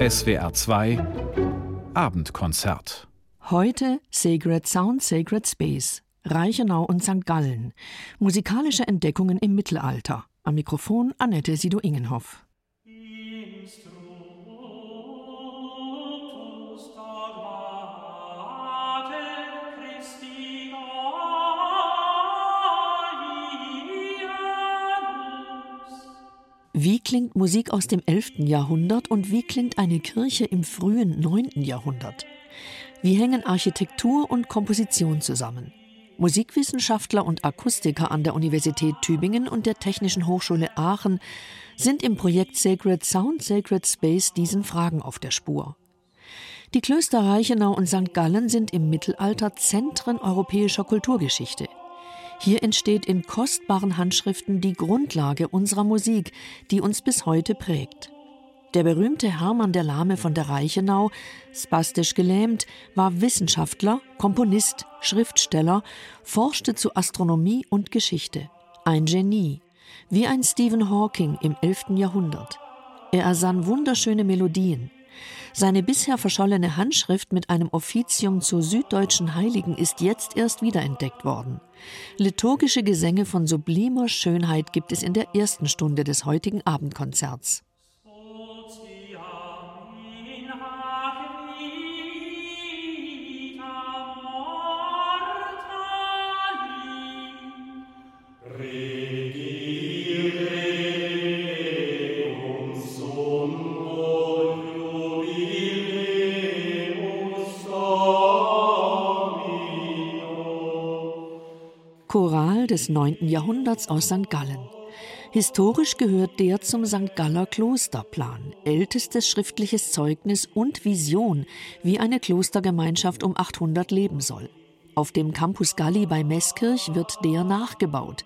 SWR 2 Abendkonzert. Heute Sacred Sound, Sacred Space. Reichenau und St. Gallen. Musikalische Entdeckungen im Mittelalter. Am Mikrofon Annette Sido-Ingenhoff. Wie klingt Musik aus dem 11. Jahrhundert und wie klingt eine Kirche im frühen 9. Jahrhundert? Wie hängen Architektur und Komposition zusammen? Musikwissenschaftler und Akustiker an der Universität Tübingen und der Technischen Hochschule Aachen sind im Projekt Sacred Sound, Sacred Space diesen Fragen auf der Spur. Die Klöster Reichenau und St. Gallen sind im Mittelalter Zentren europäischer Kulturgeschichte. Hier entsteht in kostbaren Handschriften die Grundlage unserer Musik, die uns bis heute prägt. Der berühmte Hermann der Lahme von der Reichenau, spastisch gelähmt, war Wissenschaftler, Komponist, Schriftsteller, forschte zu Astronomie und Geschichte. Ein Genie, wie ein Stephen Hawking im 11. Jahrhundert. Er ersann wunderschöne Melodien, seine bisher verschollene Handschrift mit einem Offizium zu süddeutschen Heiligen ist jetzt erst wiederentdeckt worden. Liturgische Gesänge von sublimer Schönheit gibt es in der ersten Stunde des heutigen Abendkonzerts. Des 9. Jahrhunderts aus St. Gallen. Historisch gehört der zum St. Galler Klosterplan, ältestes schriftliches Zeugnis und Vision, wie eine Klostergemeinschaft um 800 leben soll. Auf dem Campus Galli bei Meßkirch wird der nachgebaut.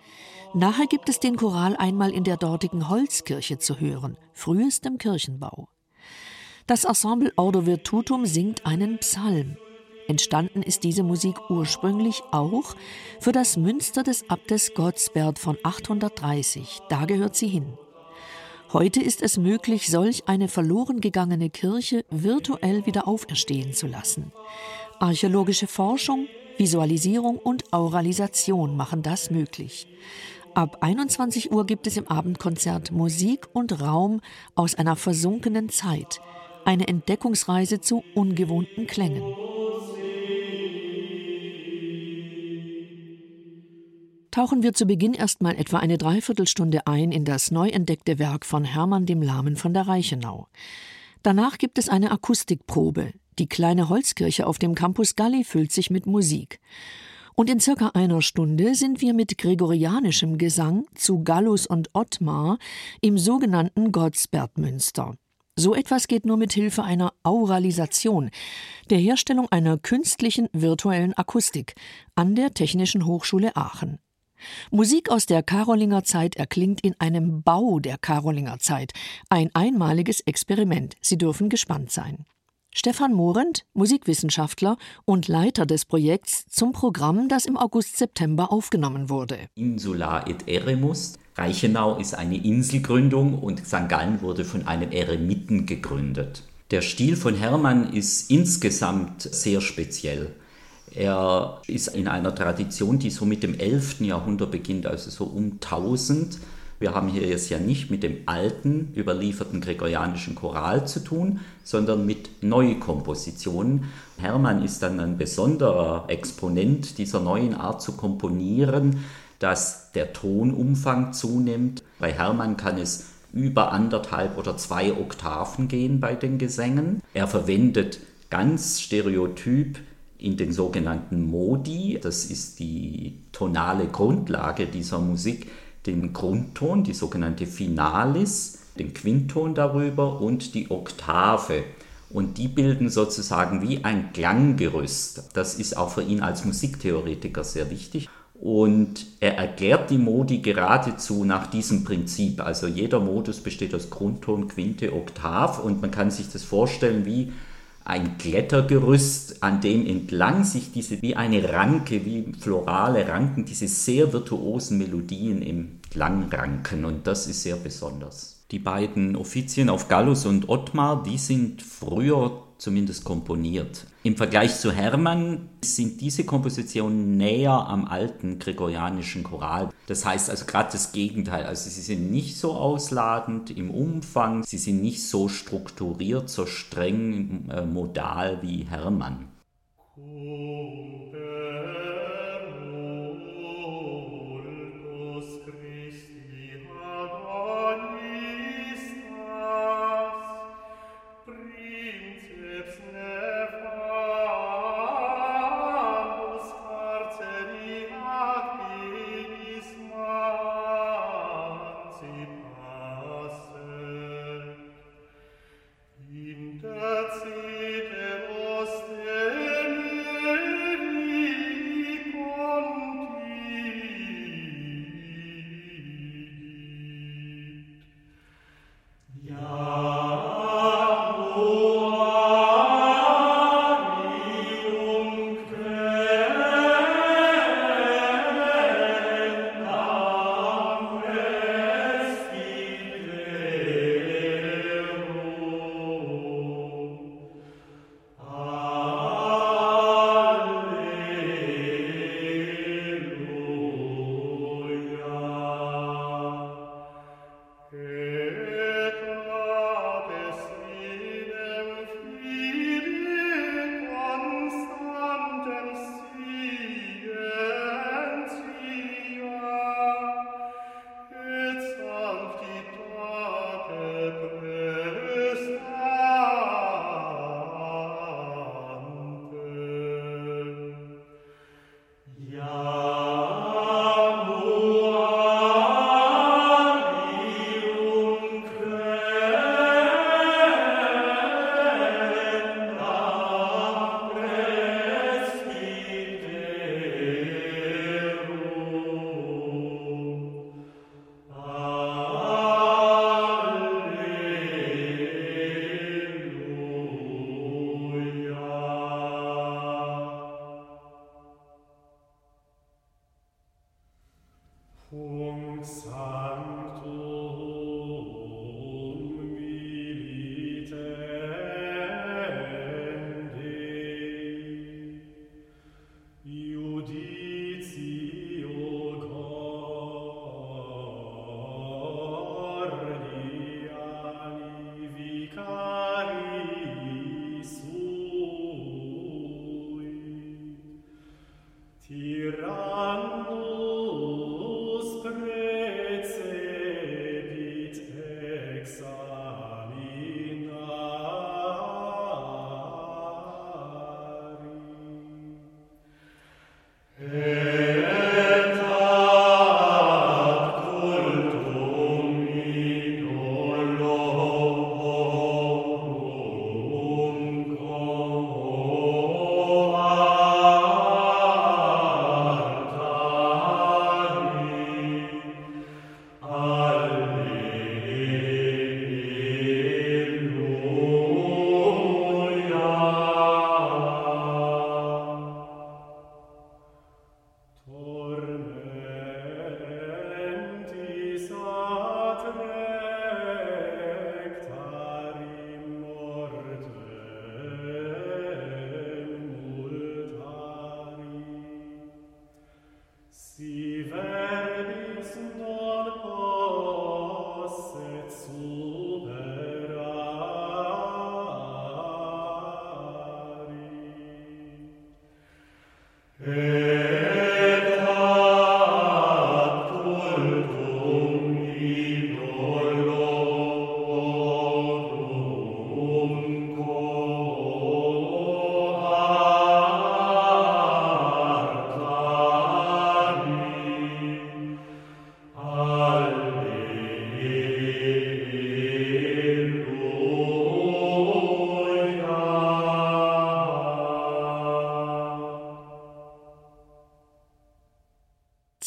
Nachher gibt es den Choral einmal in der dortigen Holzkirche zu hören, frühestem Kirchenbau. Das Ensemble Ordo Virtutum singt einen Psalm. Entstanden ist diese Musik ursprünglich auch für das Münster des Abtes Gottsbert von 830. Da gehört sie hin. Heute ist es möglich, solch eine verloren gegangene Kirche virtuell wieder auferstehen zu lassen. Archäologische Forschung, Visualisierung und Auralisation machen das möglich. Ab 21 Uhr gibt es im Abendkonzert Musik und Raum aus einer versunkenen Zeit, eine Entdeckungsreise zu ungewohnten Klängen. Tauchen wir zu Beginn erstmal etwa eine Dreiviertelstunde ein in das neu entdeckte Werk von Hermann dem Lahmen von der Reichenau. Danach gibt es eine Akustikprobe. Die kleine Holzkirche auf dem Campus Galli füllt sich mit Musik. Und in circa einer Stunde sind wir mit gregorianischem Gesang zu Gallus und Ottmar im sogenannten Gottsbertmünster. So etwas geht nur mit Hilfe einer Auralisation, der Herstellung einer künstlichen virtuellen Akustik an der Technischen Hochschule Aachen. Musik aus der Karolinger Zeit erklingt in einem Bau der Karolinger Zeit. Ein einmaliges Experiment. Sie dürfen gespannt sein. Stefan Morend, Musikwissenschaftler und Leiter des Projekts zum Programm, das im August-September aufgenommen wurde. Insula et Eremus. Reichenau ist eine Inselgründung und St. Gallen wurde von einem Eremiten gegründet. Der Stil von Hermann ist insgesamt sehr speziell. Er ist in einer Tradition, die so mit dem 11. Jahrhundert beginnt, also so um 1000. Wir haben hier jetzt ja nicht mit dem alten, überlieferten gregorianischen Choral zu tun, sondern mit Neukompositionen. Hermann ist dann ein besonderer Exponent dieser neuen Art zu komponieren, dass der Tonumfang zunimmt. Bei Hermann kann es über anderthalb oder zwei Oktaven gehen bei den Gesängen. Er verwendet ganz stereotyp in den sogenannten Modi, das ist die tonale Grundlage dieser Musik, den Grundton, die sogenannte Finalis, den Quintton darüber und die Oktave. Und die bilden sozusagen wie ein Klanggerüst. Das ist auch für ihn als Musiktheoretiker sehr wichtig. Und er erklärt die Modi geradezu nach diesem Prinzip. Also jeder Modus besteht aus Grundton, Quinte, Oktav und man kann sich das vorstellen wie ein Klettergerüst, an dem entlang sich diese wie eine Ranke, wie florale Ranken, diese sehr virtuosen Melodien im Klang ranken und das ist sehr besonders. Die beiden Offizien auf Gallus und Ottmar, die sind früher zumindest komponiert. Im Vergleich zu Hermann sind diese Kompositionen näher am alten gregorianischen Choral. Das heißt also gerade das Gegenteil. Also sie sind nicht so ausladend im Umfang, sie sind nicht so strukturiert, so streng äh, modal wie Hermann.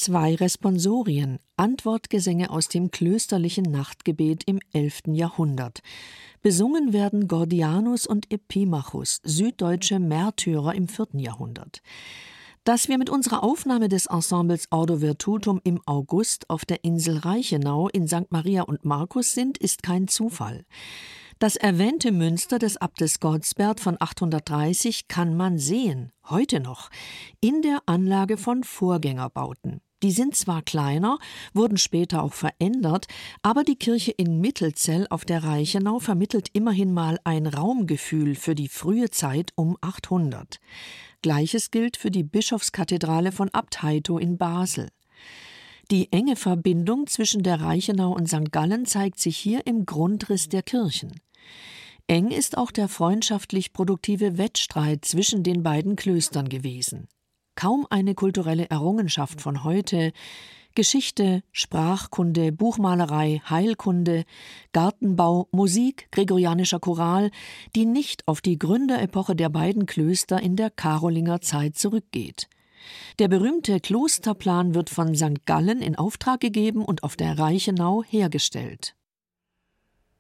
Zwei Responsorien, Antwortgesänge aus dem klösterlichen Nachtgebet im 11. Jahrhundert. Besungen werden Gordianus und Epimachus, süddeutsche Märtyrer im 4. Jahrhundert. Dass wir mit unserer Aufnahme des Ensembles Ordo Virtutum im August auf der Insel Reichenau in St. Maria und Markus sind, ist kein Zufall. Das erwähnte Münster des Abtes Gottsbert von 830 kann man sehen, heute noch, in der Anlage von Vorgängerbauten. Die sind zwar kleiner, wurden später auch verändert, aber die Kirche in Mittelzell auf der Reichenau vermittelt immerhin mal ein Raumgefühl für die frühe Zeit um 800. Gleiches gilt für die Bischofskathedrale von Abt Heito in Basel. Die enge Verbindung zwischen der Reichenau und St. Gallen zeigt sich hier im Grundriss der Kirchen. Eng ist auch der freundschaftlich produktive Wettstreit zwischen den beiden Klöstern gewesen. Kaum eine kulturelle Errungenschaft von heute, Geschichte, Sprachkunde, Buchmalerei, Heilkunde, Gartenbau, Musik, gregorianischer Choral, die nicht auf die Gründerepoche der beiden Klöster in der Karolinger Zeit zurückgeht. Der berühmte Klosterplan wird von St. Gallen in Auftrag gegeben und auf der Reichenau hergestellt.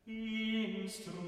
Instru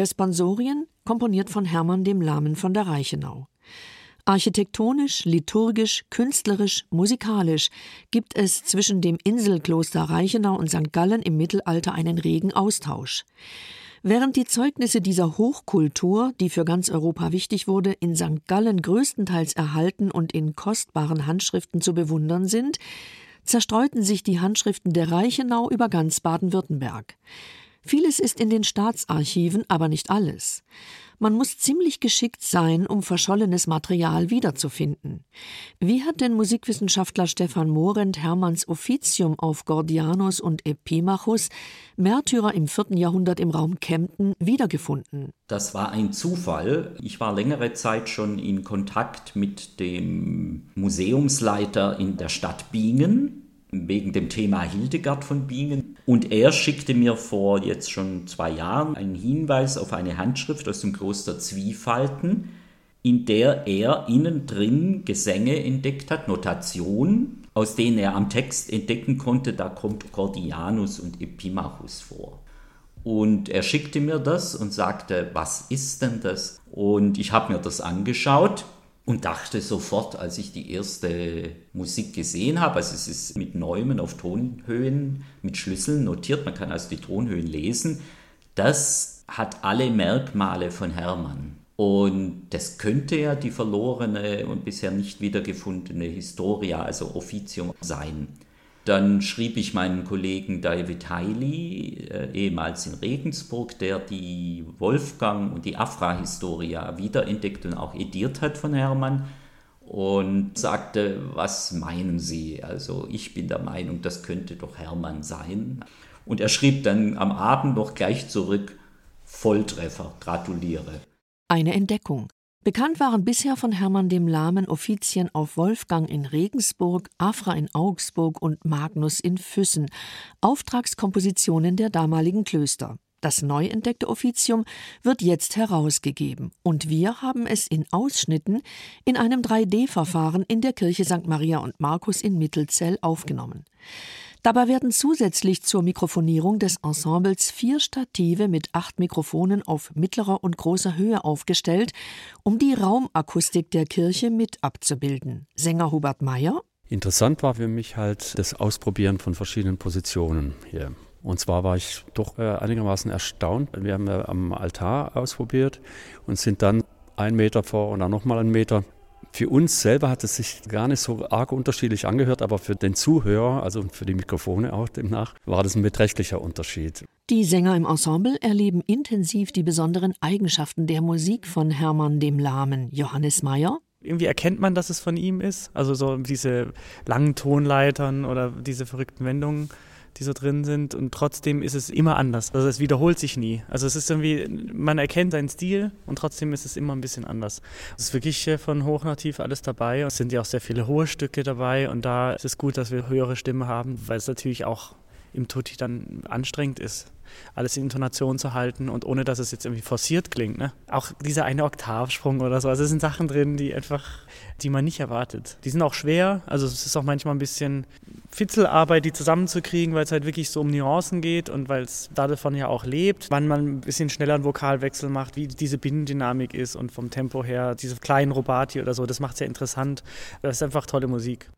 Responsorien komponiert von Hermann dem Lahmen von der Reichenau. Architektonisch, liturgisch, künstlerisch, musikalisch gibt es zwischen dem Inselkloster Reichenau und St. Gallen im Mittelalter einen regen Austausch. Während die Zeugnisse dieser Hochkultur, die für ganz Europa wichtig wurde, in St. Gallen größtenteils erhalten und in kostbaren Handschriften zu bewundern sind, zerstreuten sich die Handschriften der Reichenau über ganz Baden-Württemberg. Vieles ist in den Staatsarchiven, aber nicht alles. Man muss ziemlich geschickt sein, um verschollenes Material wiederzufinden. Wie hat denn Musikwissenschaftler Stefan Morent Hermanns Offizium auf Gordianus und Epimachus, Märtyrer im vierten Jahrhundert im Raum Kempten, wiedergefunden? Das war ein Zufall. Ich war längere Zeit schon in Kontakt mit dem Museumsleiter in der Stadt Bingen, wegen dem Thema Hildegard von Bingen. Und er schickte mir vor jetzt schon zwei Jahren einen Hinweis auf eine Handschrift aus dem Kloster Zwiefalten, in der er innen drin Gesänge entdeckt hat, Notationen, aus denen er am Text entdecken konnte, da kommt Cordianus und Epimachus vor. Und er schickte mir das und sagte, was ist denn das? Und ich habe mir das angeschaut und dachte sofort, als ich die erste Musik gesehen habe, also es ist mit Neumen auf Tonhöhen, mit Schlüsseln notiert, man kann also die Tonhöhen lesen, das hat alle Merkmale von Hermann. Und das könnte ja die verlorene und bisher nicht wiedergefundene Historia, also Officium, sein. Dann schrieb ich meinen Kollegen David Heili, äh, ehemals in Regensburg, der die Wolfgang und die Afra-Historia wiederentdeckt und auch ediert hat von Hermann und sagte, was meinen Sie? Also ich bin der Meinung, das könnte doch Hermann sein. Und er schrieb dann am Abend noch gleich zurück, Volltreffer, gratuliere. Eine Entdeckung. Bekannt waren bisher von Hermann dem Lahmen Offizien auf Wolfgang in Regensburg, Afra in Augsburg und Magnus in Füssen, Auftragskompositionen der damaligen Klöster. Das neu entdeckte Offizium wird jetzt herausgegeben und wir haben es in Ausschnitten in einem 3D-Verfahren in der Kirche St. Maria und Markus in Mittelzell aufgenommen. Dabei werden zusätzlich zur Mikrofonierung des Ensembles vier Stative mit acht Mikrofonen auf mittlerer und großer Höhe aufgestellt, um die Raumakustik der Kirche mit abzubilden. Sänger Hubert Meyer. Interessant war für mich halt das Ausprobieren von verschiedenen Positionen hier. Und zwar war ich doch äh, einigermaßen erstaunt. Wir haben am Altar ausprobiert und sind dann einen Meter vor und dann nochmal einen Meter für uns selber hat es sich gar nicht so arg unterschiedlich angehört, aber für den Zuhörer, also für die Mikrofone auch demnach, war das ein beträchtlicher Unterschied. Die Sänger im Ensemble erleben intensiv die besonderen Eigenschaften der Musik von Hermann dem Lahmen. Johannes Mayer irgendwie erkennt man, dass es von ihm ist. Also so diese langen Tonleitern oder diese verrückten Wendungen die so drin sind. Und trotzdem ist es immer anders. Also es wiederholt sich nie. Also es ist irgendwie, man erkennt seinen Stil und trotzdem ist es immer ein bisschen anders. Es ist wirklich äh, von hoch nach tief alles dabei. Es sind ja auch sehr viele hohe Stücke dabei und da ist es gut, dass wir höhere Stimmen haben, weil es natürlich auch im Tutti dann anstrengend ist alles in Intonation zu halten und ohne dass es jetzt irgendwie forciert klingt. Ne? Auch dieser eine Oktavsprung oder so. Also es sind Sachen drin, die einfach, die man nicht erwartet. Die sind auch schwer. Also es ist auch manchmal ein bisschen Fitzelarbeit, die zusammenzukriegen, weil es halt wirklich so um Nuancen geht und weil es davon ja auch lebt. Wann man ein bisschen schneller einen Vokalwechsel macht, wie diese Binnendynamik ist und vom Tempo her, diese kleinen Robati oder so, das macht es ja interessant. Das ist einfach tolle Musik.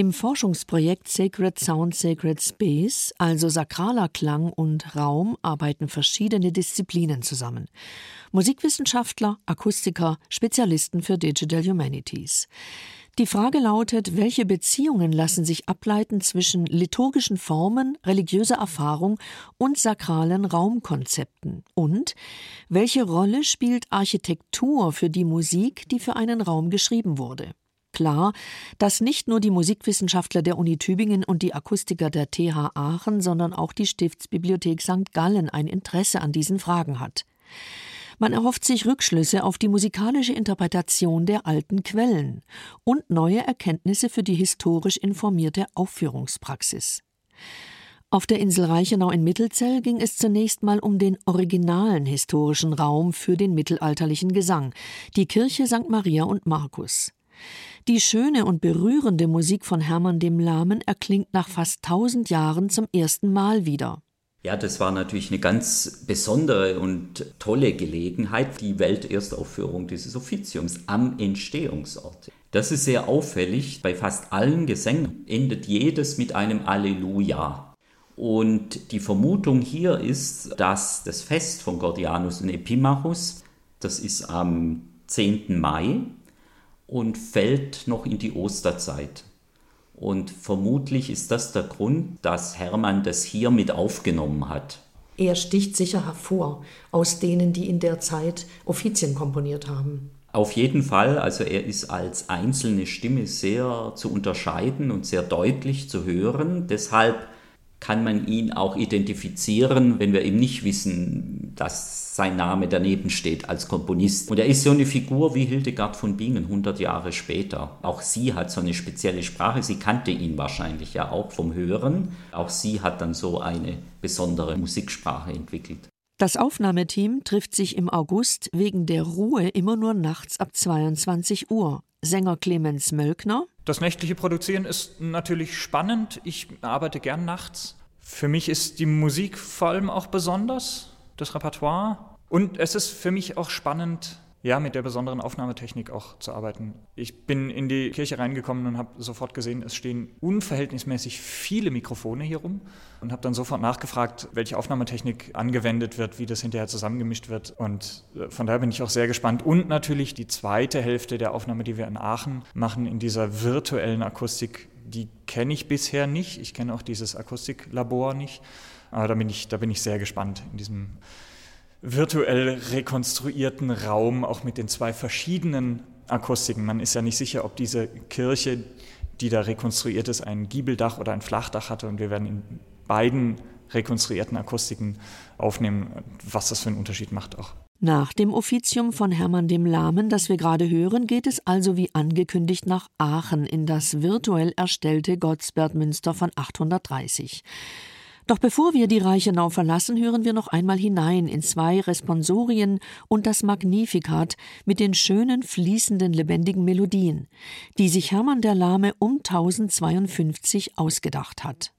Im Forschungsprojekt Sacred Sound Sacred Space, also sakraler Klang und Raum, arbeiten verschiedene Disziplinen zusammen. Musikwissenschaftler, Akustiker, Spezialisten für Digital Humanities. Die Frage lautet, welche Beziehungen lassen sich ableiten zwischen liturgischen Formen, religiöser Erfahrung und sakralen Raumkonzepten? Und welche Rolle spielt Architektur für die Musik, die für einen Raum geschrieben wurde? Klar, dass nicht nur die Musikwissenschaftler der Uni Tübingen und die Akustiker der TH Aachen, sondern auch die Stiftsbibliothek St. Gallen ein Interesse an diesen Fragen hat. Man erhofft sich Rückschlüsse auf die musikalische Interpretation der alten Quellen und neue Erkenntnisse für die historisch informierte Aufführungspraxis. Auf der Insel Reichenau in Mittelzell ging es zunächst mal um den originalen historischen Raum für den mittelalterlichen Gesang, die Kirche St. Maria und Markus. Die schöne und berührende Musik von Hermann dem Lahmen erklingt nach fast tausend Jahren zum ersten Mal wieder. Ja, das war natürlich eine ganz besondere und tolle Gelegenheit, die Welterstaufführung dieses Offiziums am Entstehungsort. Das ist sehr auffällig. Bei fast allen Gesängen endet jedes mit einem Alleluja. Und die Vermutung hier ist, dass das Fest von Gordianus und Epimachus, das ist am 10. Mai und fällt noch in die Osterzeit. Und vermutlich ist das der Grund, dass Hermann das hier mit aufgenommen hat. Er sticht sicher hervor aus denen, die in der Zeit Offizien komponiert haben. Auf jeden Fall, also er ist als einzelne Stimme sehr zu unterscheiden und sehr deutlich zu hören. Deshalb kann man ihn auch identifizieren, wenn wir eben nicht wissen, dass sein Name daneben steht als Komponist. Und er ist so eine Figur wie Hildegard von Bingen 100 Jahre später. Auch sie hat so eine spezielle Sprache. Sie kannte ihn wahrscheinlich ja auch vom Hören. Auch sie hat dann so eine besondere Musiksprache entwickelt. Das Aufnahmeteam trifft sich im August wegen der Ruhe immer nur nachts ab 22 Uhr. Sänger Clemens Mölkner. Das nächtliche Produzieren ist natürlich spannend. Ich arbeite gern nachts. Für mich ist die Musik vor allem auch besonders, das Repertoire. Und es ist für mich auch spannend, ja, mit der besonderen Aufnahmetechnik auch zu arbeiten. Ich bin in die Kirche reingekommen und habe sofort gesehen, es stehen unverhältnismäßig viele Mikrofone hier rum und habe dann sofort nachgefragt, welche Aufnahmetechnik angewendet wird, wie das hinterher zusammengemischt wird. Und äh, von daher bin ich auch sehr gespannt. Und natürlich die zweite Hälfte der Aufnahme, die wir in Aachen machen, in dieser virtuellen Akustik, die kenne ich bisher nicht. Ich kenne auch dieses Akustiklabor nicht. Aber da bin ich, da bin ich sehr gespannt in diesem virtuell rekonstruierten Raum, auch mit den zwei verschiedenen Akustiken. Man ist ja nicht sicher, ob diese Kirche, die da rekonstruiert ist, ein Giebeldach oder ein Flachdach hatte. Und wir werden in beiden rekonstruierten Akustiken aufnehmen, was das für einen Unterschied macht auch. Nach dem Offizium von Hermann dem Lahmen, das wir gerade hören, geht es also wie angekündigt nach Aachen in das virtuell erstellte Gottsbergmünster von 830. Doch bevor wir die Reichenau verlassen, hören wir noch einmal hinein in zwei Responsorien und das Magnificat mit den schönen, fließenden, lebendigen Melodien, die sich Hermann der Lahme um 1052 ausgedacht hat.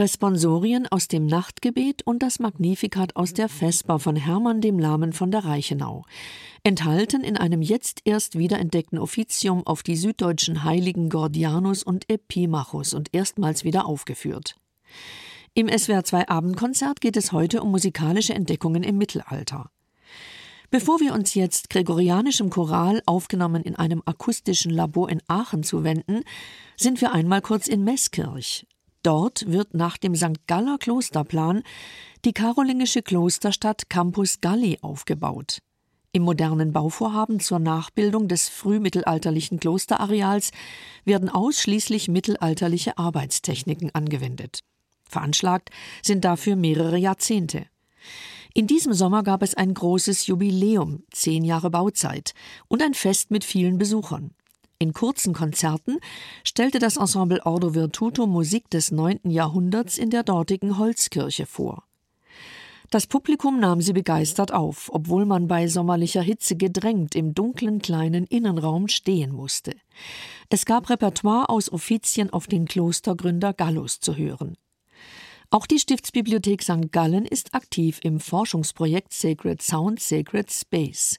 Responsorien aus dem Nachtgebet und das Magnificat aus der Vesper von Hermann dem Lahmen von der Reichenau, enthalten in einem jetzt erst wiederentdeckten Offizium auf die süddeutschen Heiligen Gordianus und Epimachus und erstmals wieder aufgeführt. Im SWR 2 Abendkonzert geht es heute um musikalische Entdeckungen im Mittelalter. Bevor wir uns jetzt gregorianischem Choral, aufgenommen in einem akustischen Labor in Aachen, zuwenden, sind wir einmal kurz in Meßkirch. Dort wird nach dem St. Galler Klosterplan die karolingische Klosterstadt Campus Galli aufgebaut. Im modernen Bauvorhaben zur Nachbildung des frühmittelalterlichen Klosterareals werden ausschließlich mittelalterliche Arbeitstechniken angewendet. Veranschlagt sind dafür mehrere Jahrzehnte. In diesem Sommer gab es ein großes Jubiläum, zehn Jahre Bauzeit, und ein Fest mit vielen Besuchern. In kurzen Konzerten stellte das Ensemble Ordo Virtuto Musik des 9. Jahrhunderts in der dortigen Holzkirche vor. Das Publikum nahm sie begeistert auf, obwohl man bei sommerlicher Hitze gedrängt im dunklen kleinen Innenraum stehen musste. Es gab Repertoire aus Offizien auf den Klostergründer Gallus zu hören. Auch die Stiftsbibliothek St. Gallen ist aktiv im Forschungsprojekt Sacred Sound, Sacred Space.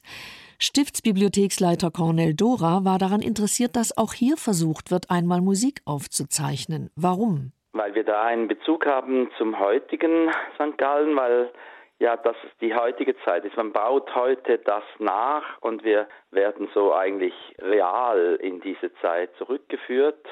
Stiftsbibliotheksleiter Cornel Dora war daran interessiert, dass auch hier versucht wird, einmal Musik aufzuzeichnen. Warum? Weil wir da einen Bezug haben zum heutigen St. Gallen, weil ja, das ist die heutige Zeit ist. Man baut heute das nach und wir werden so eigentlich real in diese Zeit zurückgeführt.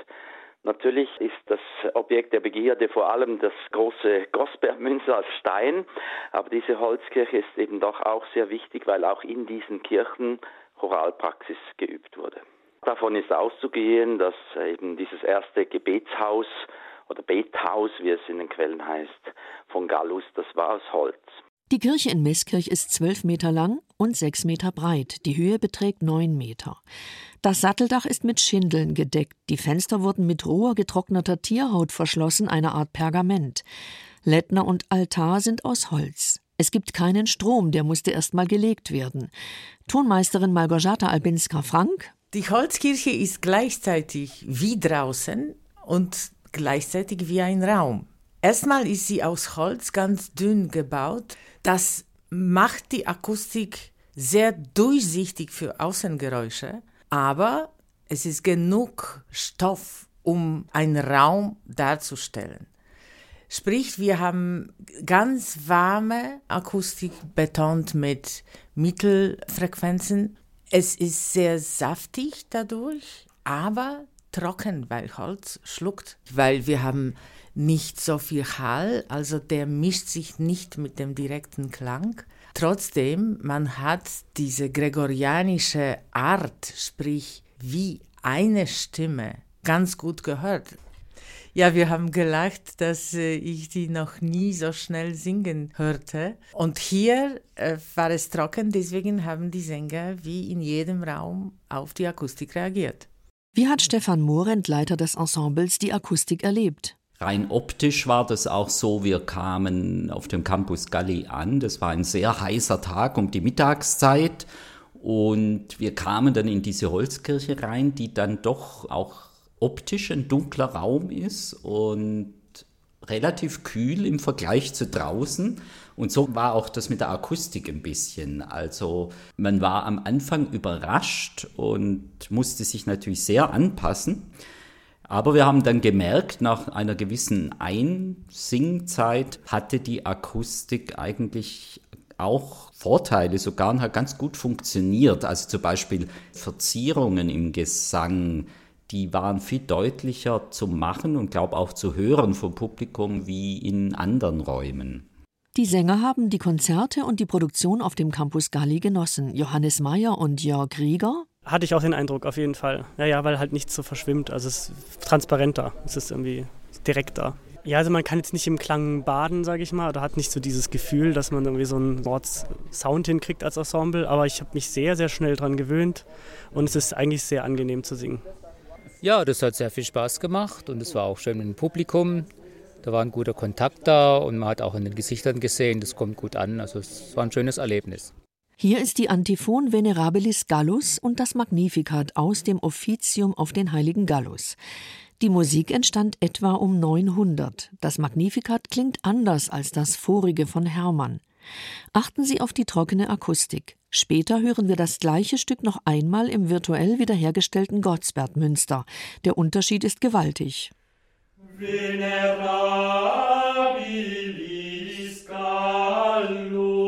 Natürlich ist das Objekt der Begierde vor allem das große Gosbergmünze als Stein, aber diese Holzkirche ist eben doch auch sehr wichtig, weil auch in diesen Kirchen Choralpraxis geübt wurde. Davon ist auszugehen, dass eben dieses erste Gebetshaus oder Bethaus, wie es in den Quellen heißt, von Gallus, das war aus Holz. Die Kirche in Meßkirch ist zwölf Meter lang und sechs Meter breit. Die Höhe beträgt neun Meter. Das Satteldach ist mit Schindeln gedeckt. Die Fenster wurden mit roher getrockneter Tierhaut verschlossen, eine Art Pergament. Lettner und Altar sind aus Holz. Es gibt keinen Strom, der musste erst mal gelegt werden. Tonmeisterin Malgorzata Albinska-Frank. Die Holzkirche ist gleichzeitig wie draußen und gleichzeitig wie ein Raum. Erstmal ist sie aus Holz ganz dünn gebaut. Das macht die Akustik sehr durchsichtig für Außengeräusche, aber es ist genug Stoff, um einen Raum darzustellen. Sprich, wir haben ganz warme Akustik betont mit Mittelfrequenzen. Es ist sehr saftig dadurch, aber trocken, weil Holz schluckt, weil wir haben nicht so viel Hall, also der mischt sich nicht mit dem direkten Klang. Trotzdem, man hat diese gregorianische Art, sprich wie eine Stimme, ganz gut gehört. Ja, wir haben gelacht, dass äh, ich die noch nie so schnell singen hörte. Und hier äh, war es trocken, deswegen haben die Sänger wie in jedem Raum auf die Akustik reagiert. Wie hat Stefan Morent, Leiter des Ensembles, die Akustik erlebt? Rein optisch war das auch so, wir kamen auf dem Campus Galli an. Das war ein sehr heißer Tag um die Mittagszeit. Und wir kamen dann in diese Holzkirche rein, die dann doch auch optisch ein dunkler Raum ist und relativ kühl im Vergleich zu draußen. Und so war auch das mit der Akustik ein bisschen. Also man war am Anfang überrascht und musste sich natürlich sehr anpassen. Aber wir haben dann gemerkt, nach einer gewissen Einsingzeit hatte die Akustik eigentlich auch Vorteile, sogar und hat ganz gut funktioniert. Also zum Beispiel Verzierungen im Gesang, die waren viel deutlicher zu machen und glaube auch zu hören vom Publikum wie in anderen Räumen. Die Sänger haben die Konzerte und die Produktion auf dem Campus Galli genossen. Johannes Mayer und Jörg Rieger hatte ich auch den Eindruck, auf jeden Fall. Ja, ja, weil halt nichts so verschwimmt. Also es ist transparenter, es ist irgendwie direkter. Ja, also man kann jetzt nicht im Klang baden, sage ich mal, oder hat nicht so dieses Gefühl, dass man irgendwie so einen Sound hinkriegt als Ensemble, aber ich habe mich sehr, sehr schnell daran gewöhnt und es ist eigentlich sehr angenehm zu singen. Ja, das hat sehr viel Spaß gemacht und es war auch schön mit dem Publikum. Da war ein guter Kontakt da und man hat auch in den Gesichtern gesehen, das kommt gut an. Also es war ein schönes Erlebnis. Hier ist die Antiphon Venerabilis Gallus und das Magnificat aus dem Offizium auf den heiligen Gallus. Die Musik entstand etwa um 900. Das Magnificat klingt anders als das vorige von Hermann. Achten Sie auf die trockene Akustik. Später hören wir das gleiche Stück noch einmal im virtuell wiederhergestellten Gottsbertmünster. Der Unterschied ist gewaltig. Venerabilis Gallus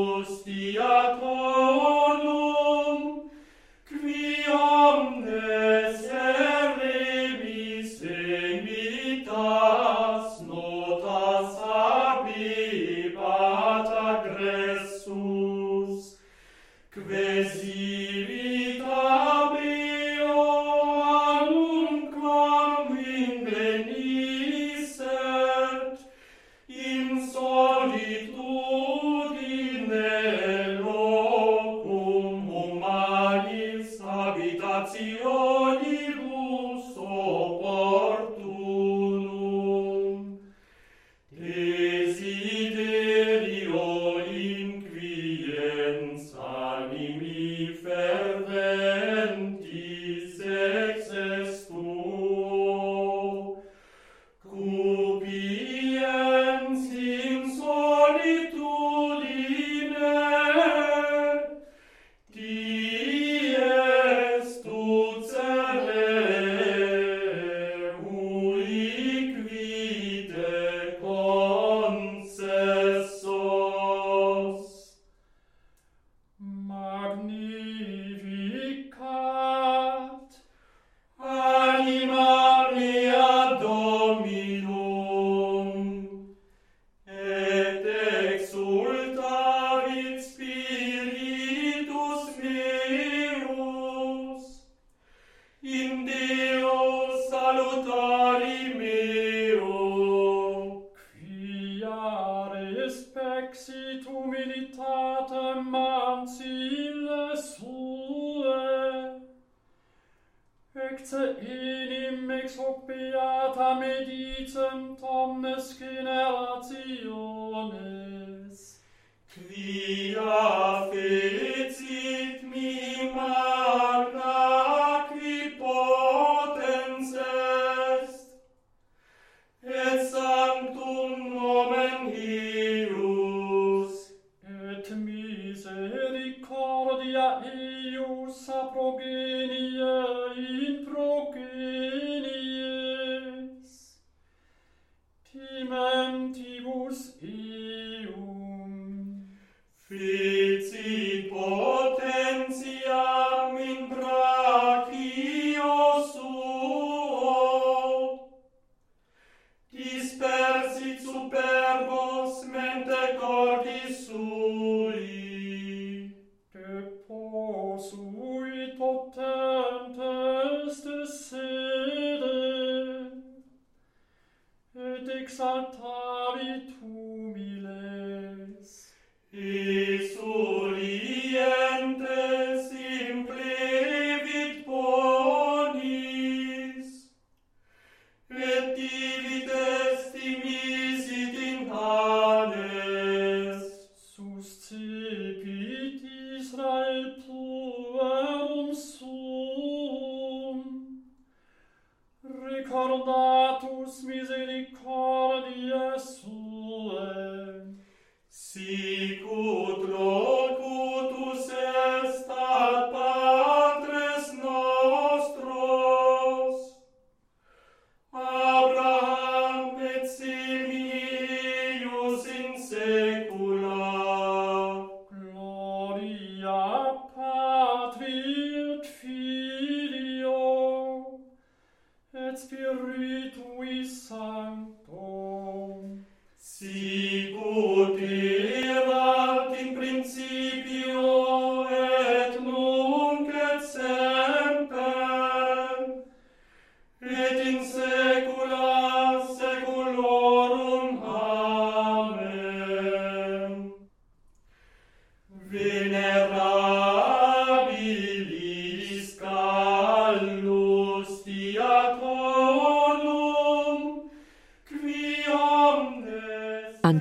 exaltavit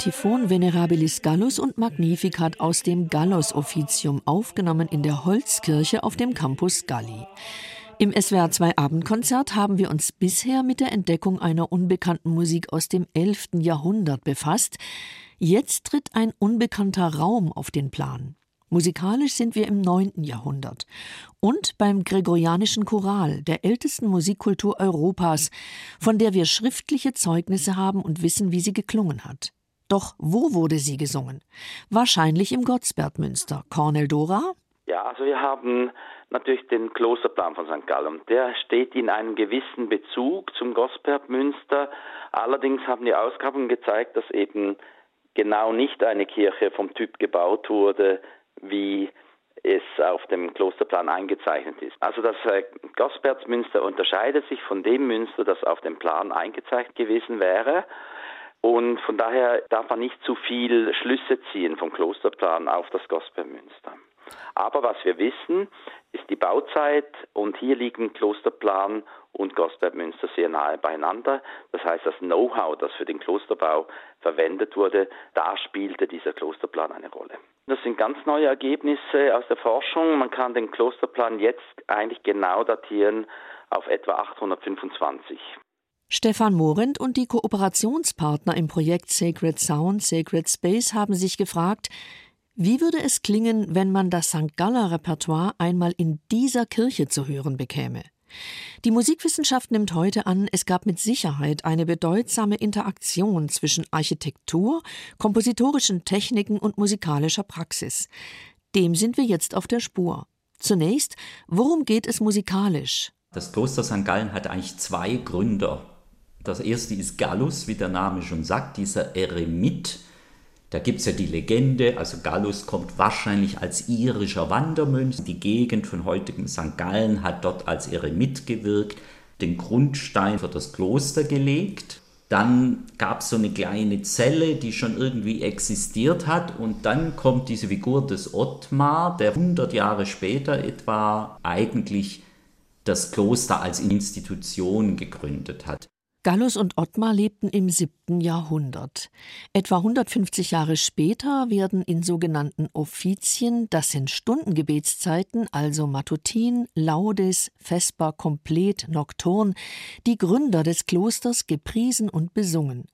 Antiphon Venerabilis Gallus und Magnificat aus dem Gallus Officium aufgenommen in der Holzkirche auf dem Campus Galli. Im SWR 2 Abendkonzert haben wir uns bisher mit der Entdeckung einer unbekannten Musik aus dem 11. Jahrhundert befasst. Jetzt tritt ein unbekannter Raum auf den Plan. Musikalisch sind wir im 9. Jahrhundert und beim gregorianischen Choral, der ältesten Musikkultur Europas, von der wir schriftliche Zeugnisse haben und wissen, wie sie geklungen hat. Doch wo wurde sie gesungen? Wahrscheinlich im Gottsbergmünster. Cornel Dora? Ja, also wir haben natürlich den Klosterplan von St. Gallen. Der steht in einem gewissen Bezug zum Gospertmünster. Allerdings haben die Ausgrabungen gezeigt, dass eben genau nicht eine Kirche vom Typ gebaut wurde, wie es auf dem Klosterplan eingezeichnet ist. Also das äh, Gospertsmünster unterscheidet sich von dem Münster, das auf dem Plan eingezeichnet gewesen wäre. Und von daher darf man nicht zu viel Schlüsse ziehen vom Klosterplan auf das Gospermünster. Aber was wir wissen, ist die Bauzeit und hier liegen Klosterplan und Gosbergmünster sehr nahe beieinander. Das heißt, das Know-how, das für den Klosterbau verwendet wurde, da spielte dieser Klosterplan eine Rolle. Das sind ganz neue Ergebnisse aus der Forschung. Man kann den Klosterplan jetzt eigentlich genau datieren auf etwa 825. Stefan Morent und die Kooperationspartner im Projekt Sacred Sound, Sacred Space haben sich gefragt, wie würde es klingen, wenn man das St. Galler Repertoire einmal in dieser Kirche zu hören bekäme? Die Musikwissenschaft nimmt heute an, es gab mit Sicherheit eine bedeutsame Interaktion zwischen Architektur, kompositorischen Techniken und musikalischer Praxis. Dem sind wir jetzt auf der Spur. Zunächst, worum geht es musikalisch? Das Kloster St. Gallen hat eigentlich zwei Gründer. Das erste ist Gallus, wie der Name schon sagt, dieser Eremit, da gibt es ja die Legende, also Gallus kommt wahrscheinlich als irischer Wandermönch. Die Gegend von heutigem St. Gallen hat dort als Eremit gewirkt, den Grundstein für das Kloster gelegt. Dann gab es so eine kleine Zelle, die schon irgendwie existiert hat. Und dann kommt diese Figur des Ottmar, der 100 Jahre später etwa eigentlich das Kloster als Institution gegründet hat. Gallus und Ottmar lebten im siebten Jahrhundert. Etwa 150 Jahre später werden in sogenannten Offizien, das sind Stundengebetszeiten, also Matutin, Laudes, Vesper, Komplet, Nokturn, die Gründer des Klosters gepriesen und besungen.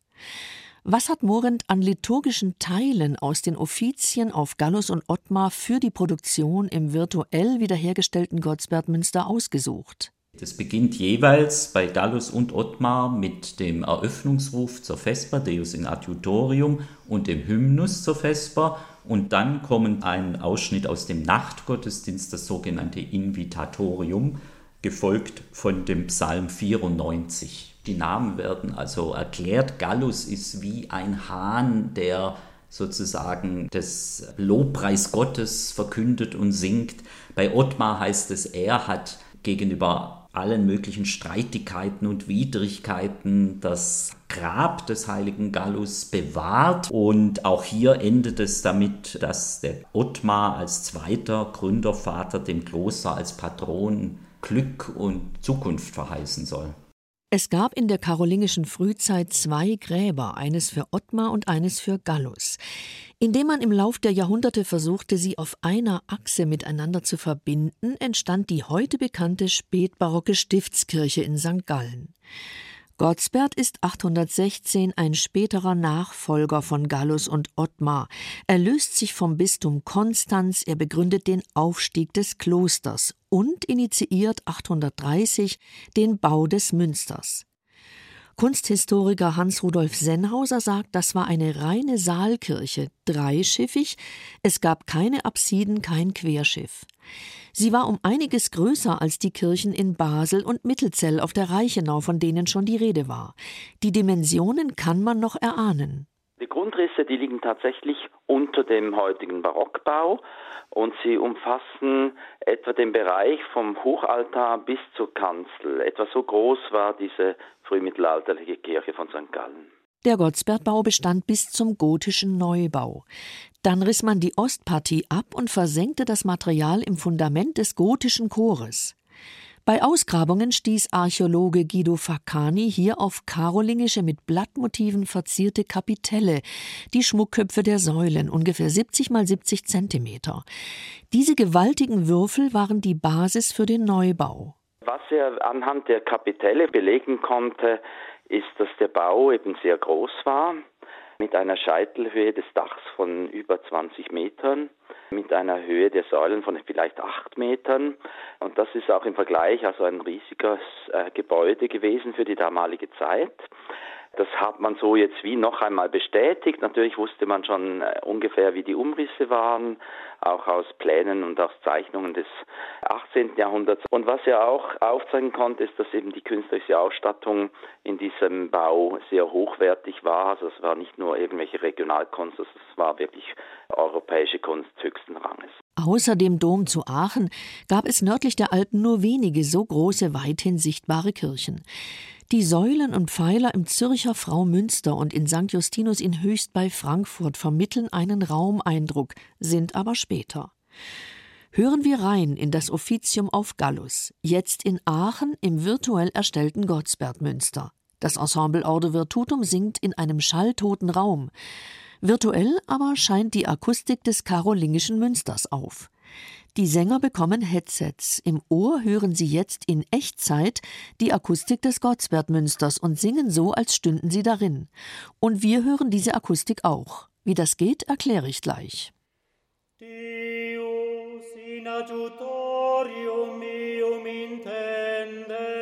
Was hat Morent an liturgischen Teilen aus den Offizien auf Gallus und Ottmar für die Produktion im virtuell wiederhergestellten Gottsbergmünster ausgesucht? Das beginnt jeweils bei Gallus und Ottmar mit dem Eröffnungsruf zur Vesper, Deus in Adjutorium, und dem Hymnus zur Vesper. Und dann kommt ein Ausschnitt aus dem Nachtgottesdienst, das sogenannte Invitatorium, gefolgt von dem Psalm 94. Die Namen werden also erklärt. Gallus ist wie ein Hahn, der sozusagen des Lobpreis Gottes verkündet und singt. Bei Ottmar heißt es, er hat gegenüber allen möglichen Streitigkeiten und Widrigkeiten das Grab des heiligen Gallus bewahrt. Und auch hier endet es damit, dass der Ottmar als zweiter Gründervater dem Kloster als Patron Glück und Zukunft verheißen soll. Es gab in der karolingischen Frühzeit zwei Gräber, eines für Ottmar und eines für Gallus. Indem man im Lauf der Jahrhunderte versuchte, sie auf einer Achse miteinander zu verbinden, entstand die heute bekannte spätbarocke Stiftskirche in St. Gallen. Gottsbert ist 816 ein späterer Nachfolger von Gallus und Ottmar. Er löst sich vom Bistum Konstanz, er begründet den Aufstieg des Klosters und initiiert 830 den Bau des Münsters. Kunsthistoriker Hans-Rudolf Sennhauser sagt, das war eine reine Saalkirche, dreischiffig, es gab keine Apsiden, kein Querschiff. Sie war um einiges größer als die Kirchen in Basel und Mittelzell auf der Reichenau, von denen schon die Rede war. Die Dimensionen kann man noch erahnen. Die Grundrisse, die liegen tatsächlich unter dem heutigen Barockbau und sie umfassen etwa den Bereich vom Hochaltar bis zur Kanzel. Etwa so groß war diese frühmittelalterliche Kirche von St. Gallen. Der Gottsbergbau bestand bis zum gotischen Neubau. Dann riss man die Ostpartie ab und versenkte das Material im Fundament des gotischen Chores. Bei Ausgrabungen stieß Archäologe Guido Faccani hier auf karolingische mit Blattmotiven verzierte Kapitelle, die Schmuckköpfe der Säulen, ungefähr 70 mal 70 Zentimeter. Diese gewaltigen Würfel waren die Basis für den Neubau. Was er anhand der Kapitelle belegen konnte, ist, dass der Bau eben sehr groß war, mit einer Scheitelhöhe des Dachs von über 20 Metern, mit einer Höhe der Säulen von vielleicht 8 Metern. Und das ist auch im Vergleich also ein riesiges äh, Gebäude gewesen für die damalige Zeit. Das hat man so jetzt wie noch einmal bestätigt. Natürlich wusste man schon äh, ungefähr, wie die Umrisse waren, auch aus Plänen und aus Zeichnungen des 18. Jahrhunderts. Und was er auch aufzeigen konnte, ist, dass eben die künstlerische Ausstattung in diesem Bau sehr hochwertig war. Also es war nicht nur irgendwelche Regionalkunst, es war wirklich europäische Kunst höchsten Ranges. Außer dem Dom zu Aachen gab es nördlich der Alpen nur wenige so große, weithin sichtbare Kirchen. Die Säulen und Pfeiler im Zürcher Frau Münster und in St. Justinus in Höchst bei Frankfurt vermitteln einen Raumeindruck, sind aber später. Hören wir rein in das Offizium auf Gallus, jetzt in Aachen im virtuell erstellten Gottsbergmünster. Das Ensemble Orde Virtutum singt in einem schalltoten Raum. Virtuell aber scheint die Akustik des karolingischen Münsters auf. Die Sänger bekommen Headsets. Im Ohr hören sie jetzt in Echtzeit die Akustik des Gottsbergmünsters und singen so, als stünden sie darin. Und wir hören diese Akustik auch. Wie das geht, erkläre ich gleich. Deus in adjutorium meum intende.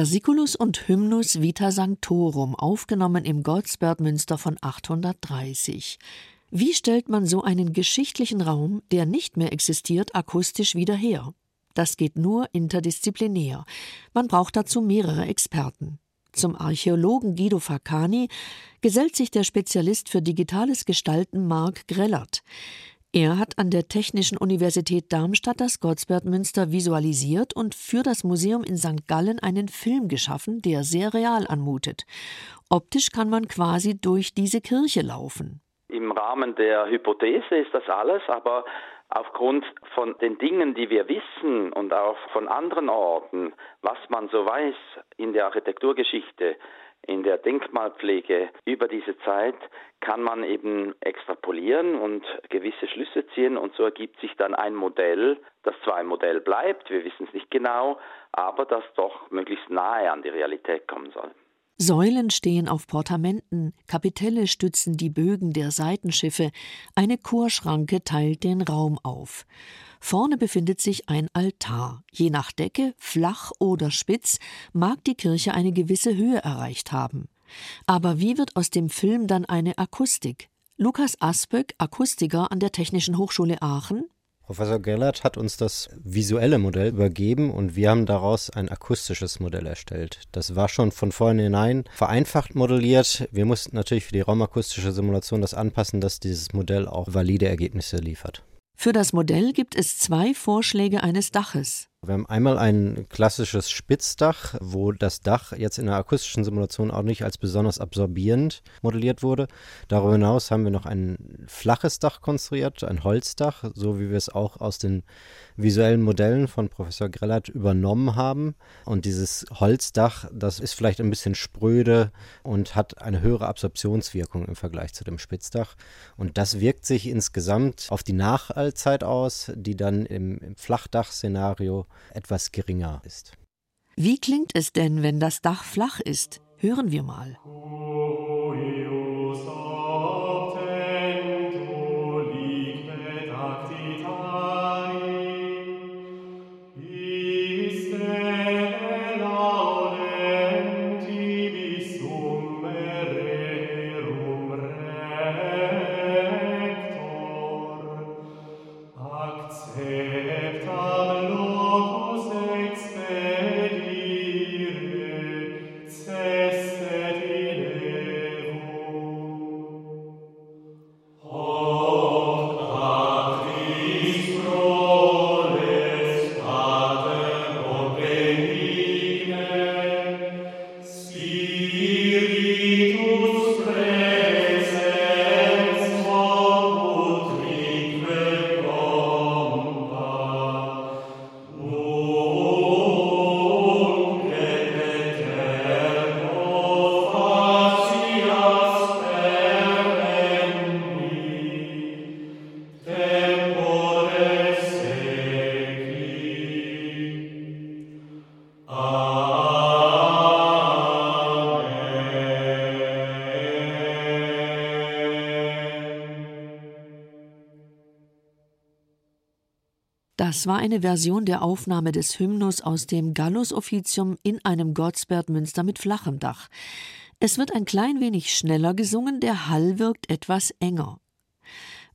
Versiculus und Hymnus Vita Sanctorum, aufgenommen im Goldsbergmünster von 830. Wie stellt man so einen geschichtlichen Raum, der nicht mehr existiert, akustisch wieder her? Das geht nur interdisziplinär. Man braucht dazu mehrere Experten. Zum Archäologen Guido Facani gesellt sich der Spezialist für digitales Gestalten Marc Grellert. Er hat an der Technischen Universität Darmstadt das Gottsbergmünster visualisiert und für das Museum in St. Gallen einen Film geschaffen, der sehr real anmutet. Optisch kann man quasi durch diese Kirche laufen. Im Rahmen der Hypothese ist das alles, aber aufgrund von den Dingen, die wir wissen und auch von anderen Orten, was man so weiß in der Architekturgeschichte, in der Denkmalpflege über diese Zeit, kann man eben extrapolieren und gewisse Schlüsse ziehen und so ergibt sich dann ein Modell, das zwar ein Modell bleibt, wir wissen es nicht genau, aber das doch möglichst nahe an die Realität kommen soll. Säulen stehen auf Portamenten, Kapitelle stützen die Bögen der Seitenschiffe, eine Chorschranke teilt den Raum auf. Vorne befindet sich ein Altar. Je nach Decke, flach oder spitz, mag die Kirche eine gewisse Höhe erreicht haben. Aber wie wird aus dem Film dann eine Akustik? Lukas Asböck, Akustiker an der Technischen Hochschule Aachen, Professor Gellert hat uns das visuelle Modell übergeben und wir haben daraus ein akustisches Modell erstellt. Das war schon von vornherein vereinfacht modelliert. Wir mussten natürlich für die raumakustische Simulation das anpassen, dass dieses Modell auch valide Ergebnisse liefert. Für das Modell gibt es zwei Vorschläge eines Daches. Wir haben einmal ein klassisches Spitzdach, wo das Dach jetzt in der akustischen Simulation auch nicht als besonders absorbierend modelliert wurde. Darüber hinaus haben wir noch ein flaches Dach konstruiert, ein Holzdach, so wie wir es auch aus den visuellen Modellen von Professor Grellert übernommen haben. Und dieses Holzdach, das ist vielleicht ein bisschen spröde und hat eine höhere Absorptionswirkung im Vergleich zu dem Spitzdach. Und das wirkt sich insgesamt auf die Nachallzeit aus, die dann im, im Flachdach-Szenario etwas geringer ist. Wie klingt es denn, wenn das Dach flach ist? Hören wir mal. Das war eine Version der Aufnahme des Hymnus aus dem Gallus Officium in einem Gottsberg-Münster mit flachem Dach. Es wird ein klein wenig schneller gesungen, der Hall wirkt etwas enger.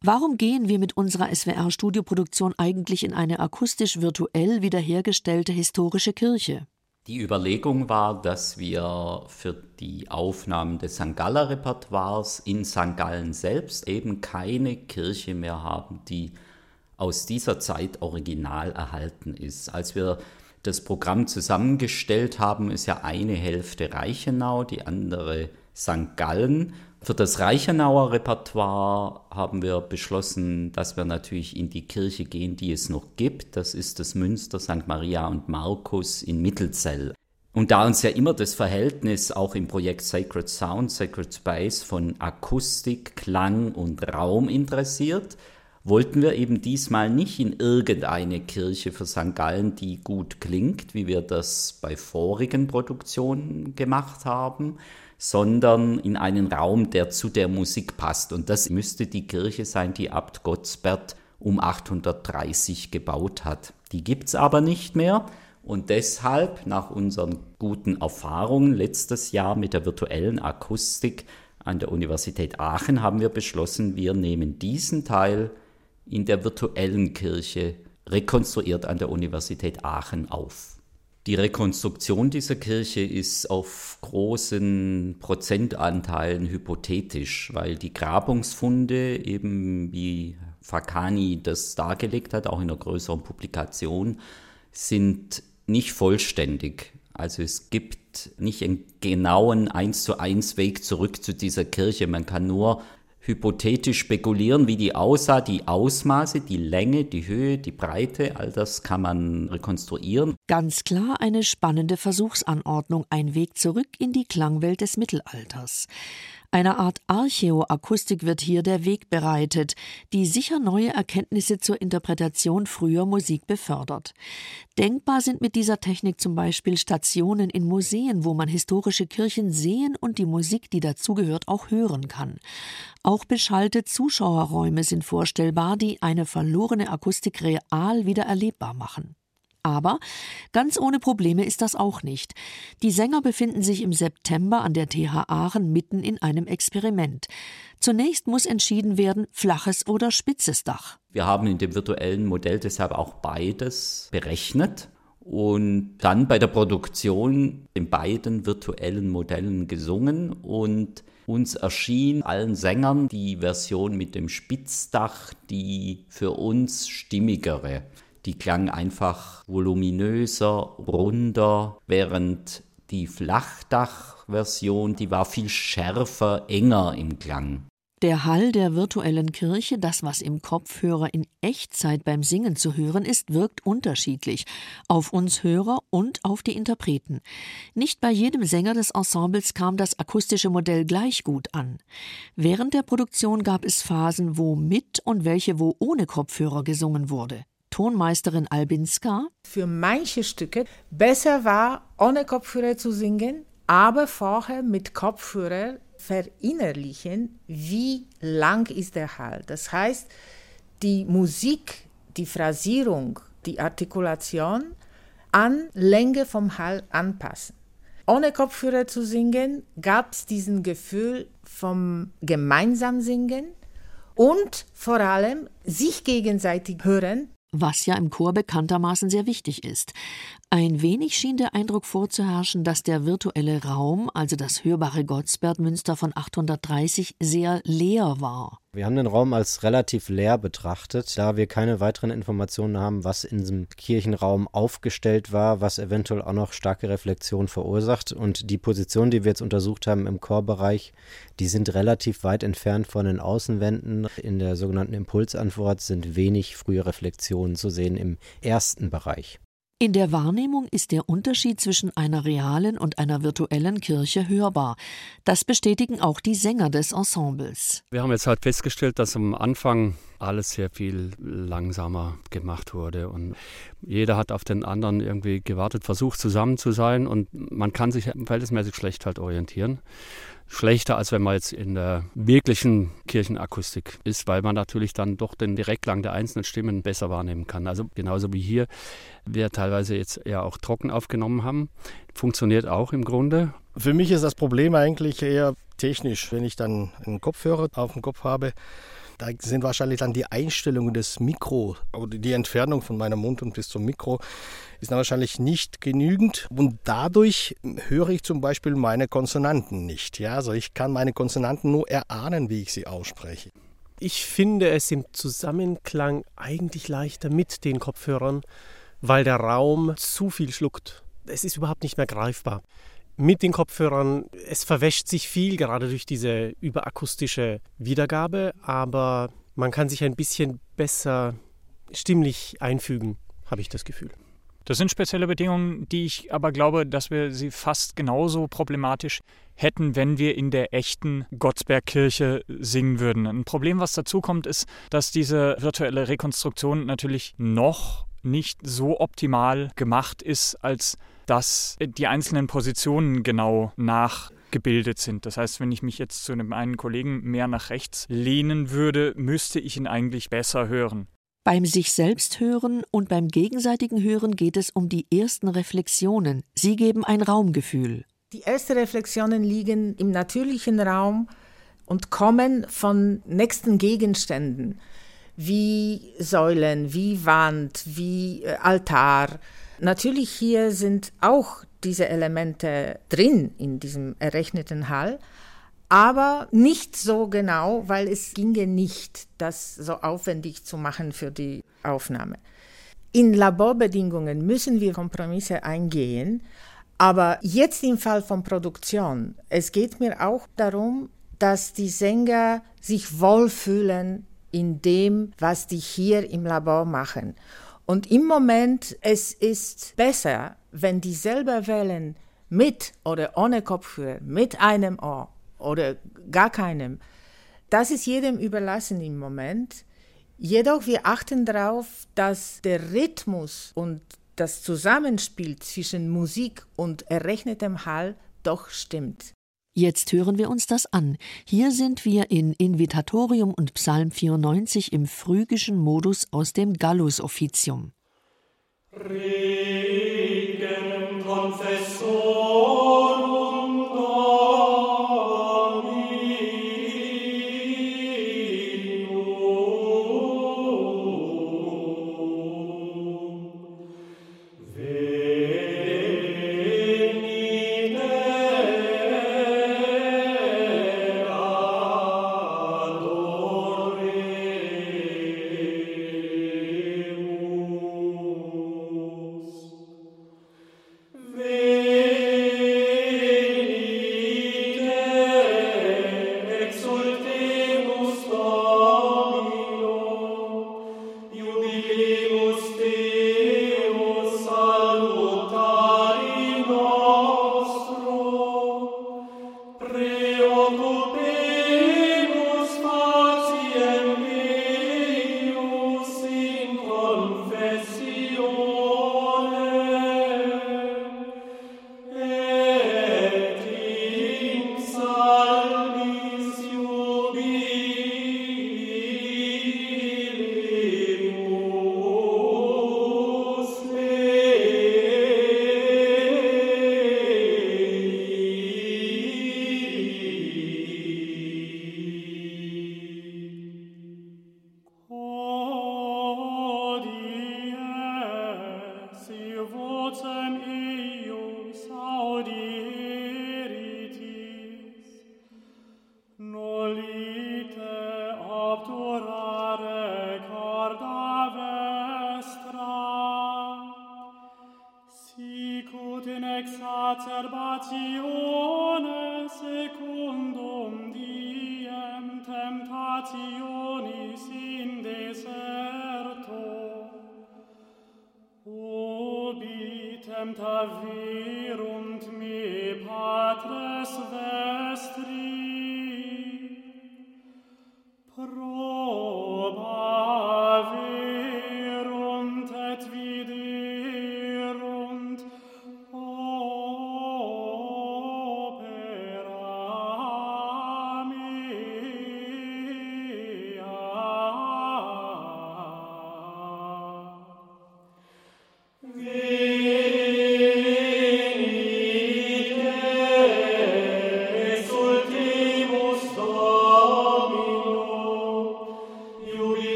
Warum gehen wir mit unserer SWR-Studioproduktion eigentlich in eine akustisch virtuell wiederhergestellte historische Kirche? Die Überlegung war, dass wir für die Aufnahmen des St. Galler Repertoires in St. Gallen selbst eben keine Kirche mehr haben, die aus dieser Zeit original erhalten ist. Als wir das Programm zusammengestellt haben, ist ja eine Hälfte Reichenau, die andere St. Gallen für das Reichenauer Repertoire haben wir beschlossen, dass wir natürlich in die Kirche gehen, die es noch gibt. Das ist das Münster St. Maria und Markus in Mittelzell. Und da uns ja immer das Verhältnis auch im Projekt Sacred Sound, Sacred Space von Akustik, Klang und Raum interessiert, wollten wir eben diesmal nicht in irgendeine Kirche für St. Gallen, die gut klingt, wie wir das bei vorigen Produktionen gemacht haben, sondern in einen Raum, der zu der Musik passt. Und das müsste die Kirche sein, die Abt Gottsbert um 830 gebaut hat. Die gibt es aber nicht mehr. Und deshalb, nach unseren guten Erfahrungen letztes Jahr mit der virtuellen Akustik an der Universität Aachen, haben wir beschlossen, wir nehmen diesen Teil in der virtuellen Kirche rekonstruiert an der Universität Aachen auf. Die Rekonstruktion dieser Kirche ist auf großen Prozentanteilen hypothetisch, weil die Grabungsfunde eben, wie Fakani das dargelegt hat, auch in einer größeren Publikation, sind nicht vollständig. Also es gibt nicht einen genauen 1 zu 1 Weg zurück zu dieser Kirche. Man kann nur hypothetisch spekulieren, wie die aussah, die Ausmaße, die Länge, die Höhe, die Breite, all das kann man rekonstruieren. Ganz klar eine spannende Versuchsanordnung, ein Weg zurück in die Klangwelt des Mittelalters. Einer Art Archäoakustik wird hier der Weg bereitet, die sicher neue Erkenntnisse zur Interpretation früher Musik befördert. Denkbar sind mit dieser Technik zum Beispiel Stationen in Museen, wo man historische Kirchen sehen und die Musik, die dazugehört, auch hören kann. Auch beschallte Zuschauerräume sind vorstellbar, die eine verlorene Akustik real wieder erlebbar machen. Aber ganz ohne Probleme ist das auch nicht. Die Sänger befinden sich im September an der TH Aachen mitten in einem Experiment. Zunächst muss entschieden werden, flaches oder spitzes Dach. Wir haben in dem virtuellen Modell deshalb auch beides berechnet und dann bei der Produktion in beiden virtuellen Modellen gesungen und uns erschien allen Sängern die Version mit dem Spitzdach die für uns stimmigere. Die klang einfach voluminöser, runder, während die Flachdach-Version, die war viel schärfer, enger im Klang. Der Hall der virtuellen Kirche, das, was im Kopfhörer in Echtzeit beim Singen zu hören ist, wirkt unterschiedlich auf uns Hörer und auf die Interpreten. Nicht bei jedem Sänger des Ensembles kam das akustische Modell gleich gut an. Während der Produktion gab es Phasen, wo mit und welche, wo ohne Kopfhörer gesungen wurde. Tonmeisterin Albinska. Für manche Stücke besser war, ohne Kopfhörer zu singen, aber vorher mit Kopfhörer verinnerlichen, wie lang ist der Hall. Das heißt, die Musik, die Phrasierung, die Artikulation an Länge vom Hall anpassen. Ohne Kopfhörer zu singen, gab es diesen Gefühl vom gemeinsam singen und vor allem sich gegenseitig hören, was ja im Chor bekanntermaßen sehr wichtig ist. Ein wenig schien der Eindruck vorzuherrschen, dass der virtuelle Raum, also das hörbare Gottsbergmünster von 830, sehr leer war. Wir haben den Raum als relativ leer betrachtet, da wir keine weiteren Informationen haben, was in diesem Kirchenraum aufgestellt war, was eventuell auch noch starke Reflexion verursacht. Und die Positionen, die wir jetzt untersucht haben im Chorbereich, die sind relativ weit entfernt von den Außenwänden. In der sogenannten Impulsantwort sind wenig frühe Reflexionen zu sehen im ersten Bereich. In der Wahrnehmung ist der Unterschied zwischen einer realen und einer virtuellen Kirche hörbar. Das bestätigen auch die Sänger des Ensembles. Wir haben jetzt halt festgestellt, dass am Anfang alles sehr viel langsamer gemacht wurde und jeder hat auf den anderen irgendwie gewartet, versucht zusammen zu sein und man kann sich verhältnismäßig schlecht halt orientieren. Schlechter, als wenn man jetzt in der wirklichen Kirchenakustik ist, weil man natürlich dann doch den Direktklang der einzelnen Stimmen besser wahrnehmen kann. Also genauso wie hier wir teilweise jetzt ja auch trocken aufgenommen haben. Funktioniert auch im Grunde. Für mich ist das Problem eigentlich eher technisch. Wenn ich dann einen Kopfhörer auf dem Kopf habe, da sind wahrscheinlich dann die Einstellungen des Mikro oder die Entfernung von meinem Mund und bis zum Mikro ist dann wahrscheinlich nicht genügend und dadurch höre ich zum Beispiel meine Konsonanten nicht. Ja, also ich kann meine Konsonanten nur erahnen, wie ich sie ausspreche. Ich finde es im Zusammenklang eigentlich leichter mit den Kopfhörern, weil der Raum zu viel schluckt. Es ist überhaupt nicht mehr greifbar. Mit den Kopfhörern, es verwäscht sich viel, gerade durch diese überakustische Wiedergabe, aber man kann sich ein bisschen besser stimmlich einfügen, habe ich das Gefühl. Das sind spezielle Bedingungen, die ich aber glaube, dass wir sie fast genauso problematisch hätten, wenn wir in der echten Gottsbergkirche singen würden. Ein Problem, was dazu kommt, ist, dass diese virtuelle Rekonstruktion natürlich noch nicht so optimal gemacht ist, als dass die einzelnen Positionen genau nachgebildet sind. Das heißt, wenn ich mich jetzt zu einem einen Kollegen mehr nach rechts lehnen würde, müsste ich ihn eigentlich besser hören. Beim sich selbst hören und beim gegenseitigen Hören geht es um die ersten Reflexionen. Sie geben ein Raumgefühl. Die ersten Reflexionen liegen im natürlichen Raum und kommen von nächsten Gegenständen wie Säulen, wie Wand, wie äh, Altar. Natürlich hier sind auch diese Elemente drin in diesem errechneten Hall, aber nicht so genau, weil es ginge nicht, das so aufwendig zu machen für die Aufnahme. In Laborbedingungen müssen wir Kompromisse eingehen, aber jetzt im Fall von Produktion, es geht mir auch darum, dass die Sänger sich wohlfühlen in dem, was die hier im Labor machen. Und im Moment, es ist besser, wenn die selber wählen, mit oder ohne Kopfhörer, mit einem Ohr oder gar keinem. Das ist jedem überlassen im Moment. Jedoch wir achten darauf, dass der Rhythmus und das Zusammenspiel zwischen Musik und errechnetem Hall doch stimmt. Jetzt hören wir uns das an. Hier sind wir in Invitatorium und Psalm 94 im phrygischen Modus aus dem Gallus Officium. Regen Confessor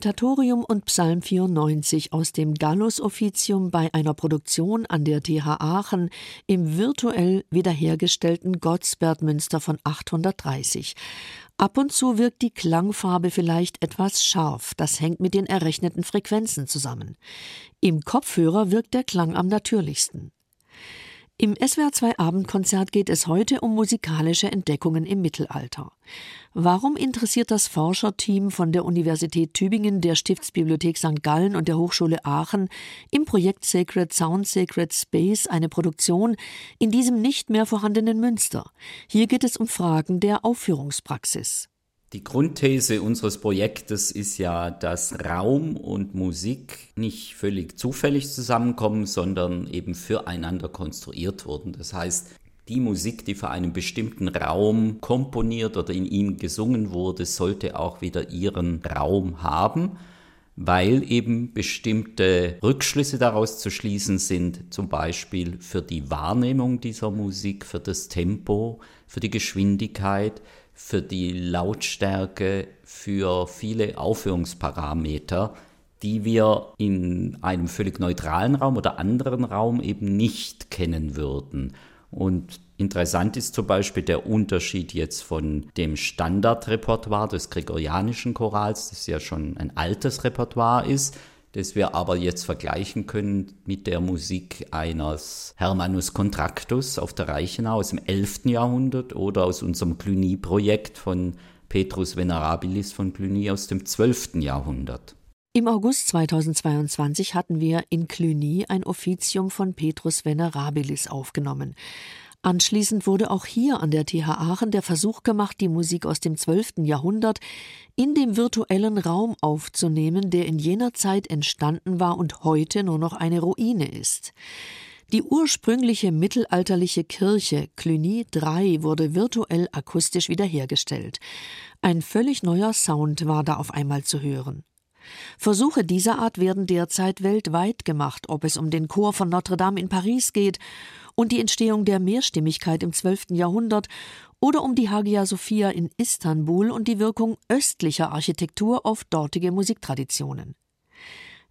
Invitatorium und Psalm 94 aus dem Gallus Officium bei einer Produktion an der TH Aachen im virtuell wiederhergestellten Gottsbertmünster von 830. Ab und zu wirkt die Klangfarbe vielleicht etwas scharf, das hängt mit den errechneten Frequenzen zusammen. Im Kopfhörer wirkt der Klang am natürlichsten. Im SWR2 Abendkonzert geht es heute um musikalische Entdeckungen im Mittelalter. Warum interessiert das Forscherteam von der Universität Tübingen, der Stiftsbibliothek St. Gallen und der Hochschule Aachen im Projekt Sacred Sound Sacred Space eine Produktion in diesem nicht mehr vorhandenen Münster? Hier geht es um Fragen der Aufführungspraxis. Die Grundthese unseres Projektes ist ja, dass Raum und Musik nicht völlig zufällig zusammenkommen, sondern eben füreinander konstruiert wurden. Das heißt, die Musik, die für einen bestimmten Raum komponiert oder in ihm gesungen wurde, sollte auch wieder ihren Raum haben, weil eben bestimmte Rückschlüsse daraus zu schließen sind, zum Beispiel für die Wahrnehmung dieser Musik, für das Tempo, für die Geschwindigkeit, für die Lautstärke, für viele Aufführungsparameter, die wir in einem völlig neutralen Raum oder anderen Raum eben nicht kennen würden. Und Interessant ist zum Beispiel der Unterschied jetzt von dem Standardrepertoire des gregorianischen Chorals, das ja schon ein altes Repertoire ist, das wir aber jetzt vergleichen können mit der Musik eines Hermannus Contractus auf der Reichenau aus dem 11. Jahrhundert oder aus unserem Cluny-Projekt von Petrus Venerabilis von Cluny aus dem 12. Jahrhundert. Im August 2022 hatten wir in Cluny ein Offizium von Petrus Venerabilis aufgenommen. Anschließend wurde auch hier an der TH Aachen der Versuch gemacht, die Musik aus dem 12. Jahrhundert in dem virtuellen Raum aufzunehmen, der in jener Zeit entstanden war und heute nur noch eine Ruine ist. Die ursprüngliche mittelalterliche Kirche Cluny III wurde virtuell akustisch wiederhergestellt. Ein völlig neuer Sound war da auf einmal zu hören. Versuche dieser Art werden derzeit weltweit gemacht, ob es um den Chor von Notre Dame in Paris geht und die Entstehung der Mehrstimmigkeit im 12. Jahrhundert oder um die Hagia Sophia in Istanbul und die Wirkung östlicher Architektur auf dortige Musiktraditionen.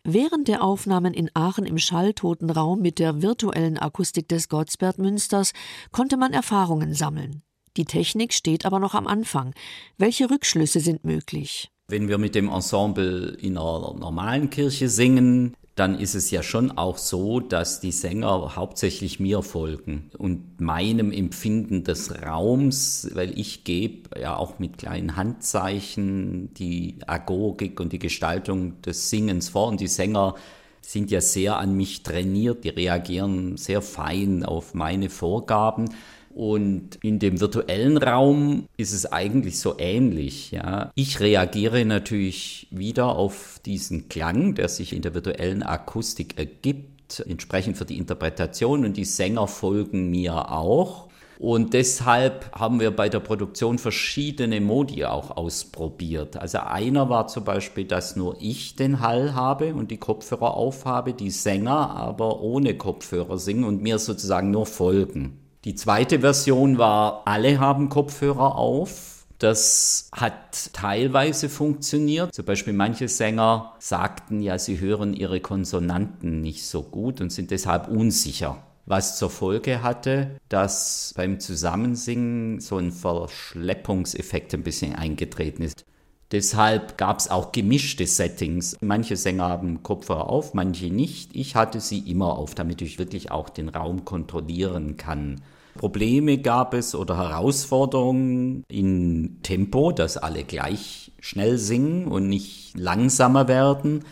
Während der Aufnahmen in Aachen im schalltoten Raum mit der virtuellen Akustik des Gottsberg-Münsters konnte man Erfahrungen sammeln. Die Technik steht aber noch am Anfang. Welche Rückschlüsse sind möglich? Wenn wir mit dem Ensemble in einer normalen Kirche singen, dann ist es ja schon auch so, dass die Sänger hauptsächlich mir folgen und meinem Empfinden des Raums, weil ich gebe ja auch mit kleinen Handzeichen die Agogik und die Gestaltung des Singens vor und die Sänger sind ja sehr an mich trainiert, die reagieren sehr fein auf meine Vorgaben. Und in dem virtuellen Raum ist es eigentlich so ähnlich. Ja. Ich reagiere natürlich wieder auf diesen Klang, der sich in der virtuellen Akustik ergibt, entsprechend für die Interpretation und die Sänger folgen mir auch. Und deshalb haben wir bei der Produktion verschiedene Modi auch ausprobiert. Also einer war zum Beispiel, dass nur ich den Hall habe und die Kopfhörer aufhabe, die Sänger aber ohne Kopfhörer singen und mir sozusagen nur folgen. Die zweite Version war, alle haben Kopfhörer auf. Das hat teilweise funktioniert. Zum Beispiel manche Sänger sagten ja, sie hören ihre Konsonanten nicht so gut und sind deshalb unsicher. Was zur Folge hatte, dass beim Zusammensingen so ein Verschleppungseffekt ein bisschen eingetreten ist. Deshalb gab es auch gemischte Settings. Manche Sänger haben Kopfhörer auf, manche nicht. Ich hatte sie immer auf, damit ich wirklich auch den Raum kontrollieren kann. Probleme gab es oder Herausforderungen in Tempo, dass alle gleich schnell singen und nicht langsamer werden.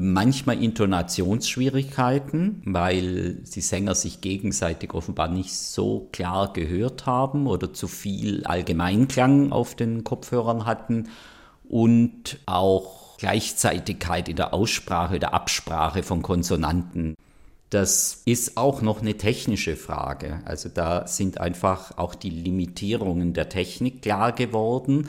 Manchmal Intonationsschwierigkeiten, weil die Sänger sich gegenseitig offenbar nicht so klar gehört haben oder zu viel Allgemeinklang auf den Kopfhörern hatten und auch Gleichzeitigkeit in der Aussprache, der Absprache von Konsonanten. Das ist auch noch eine technische Frage. Also da sind einfach auch die Limitierungen der Technik klar geworden.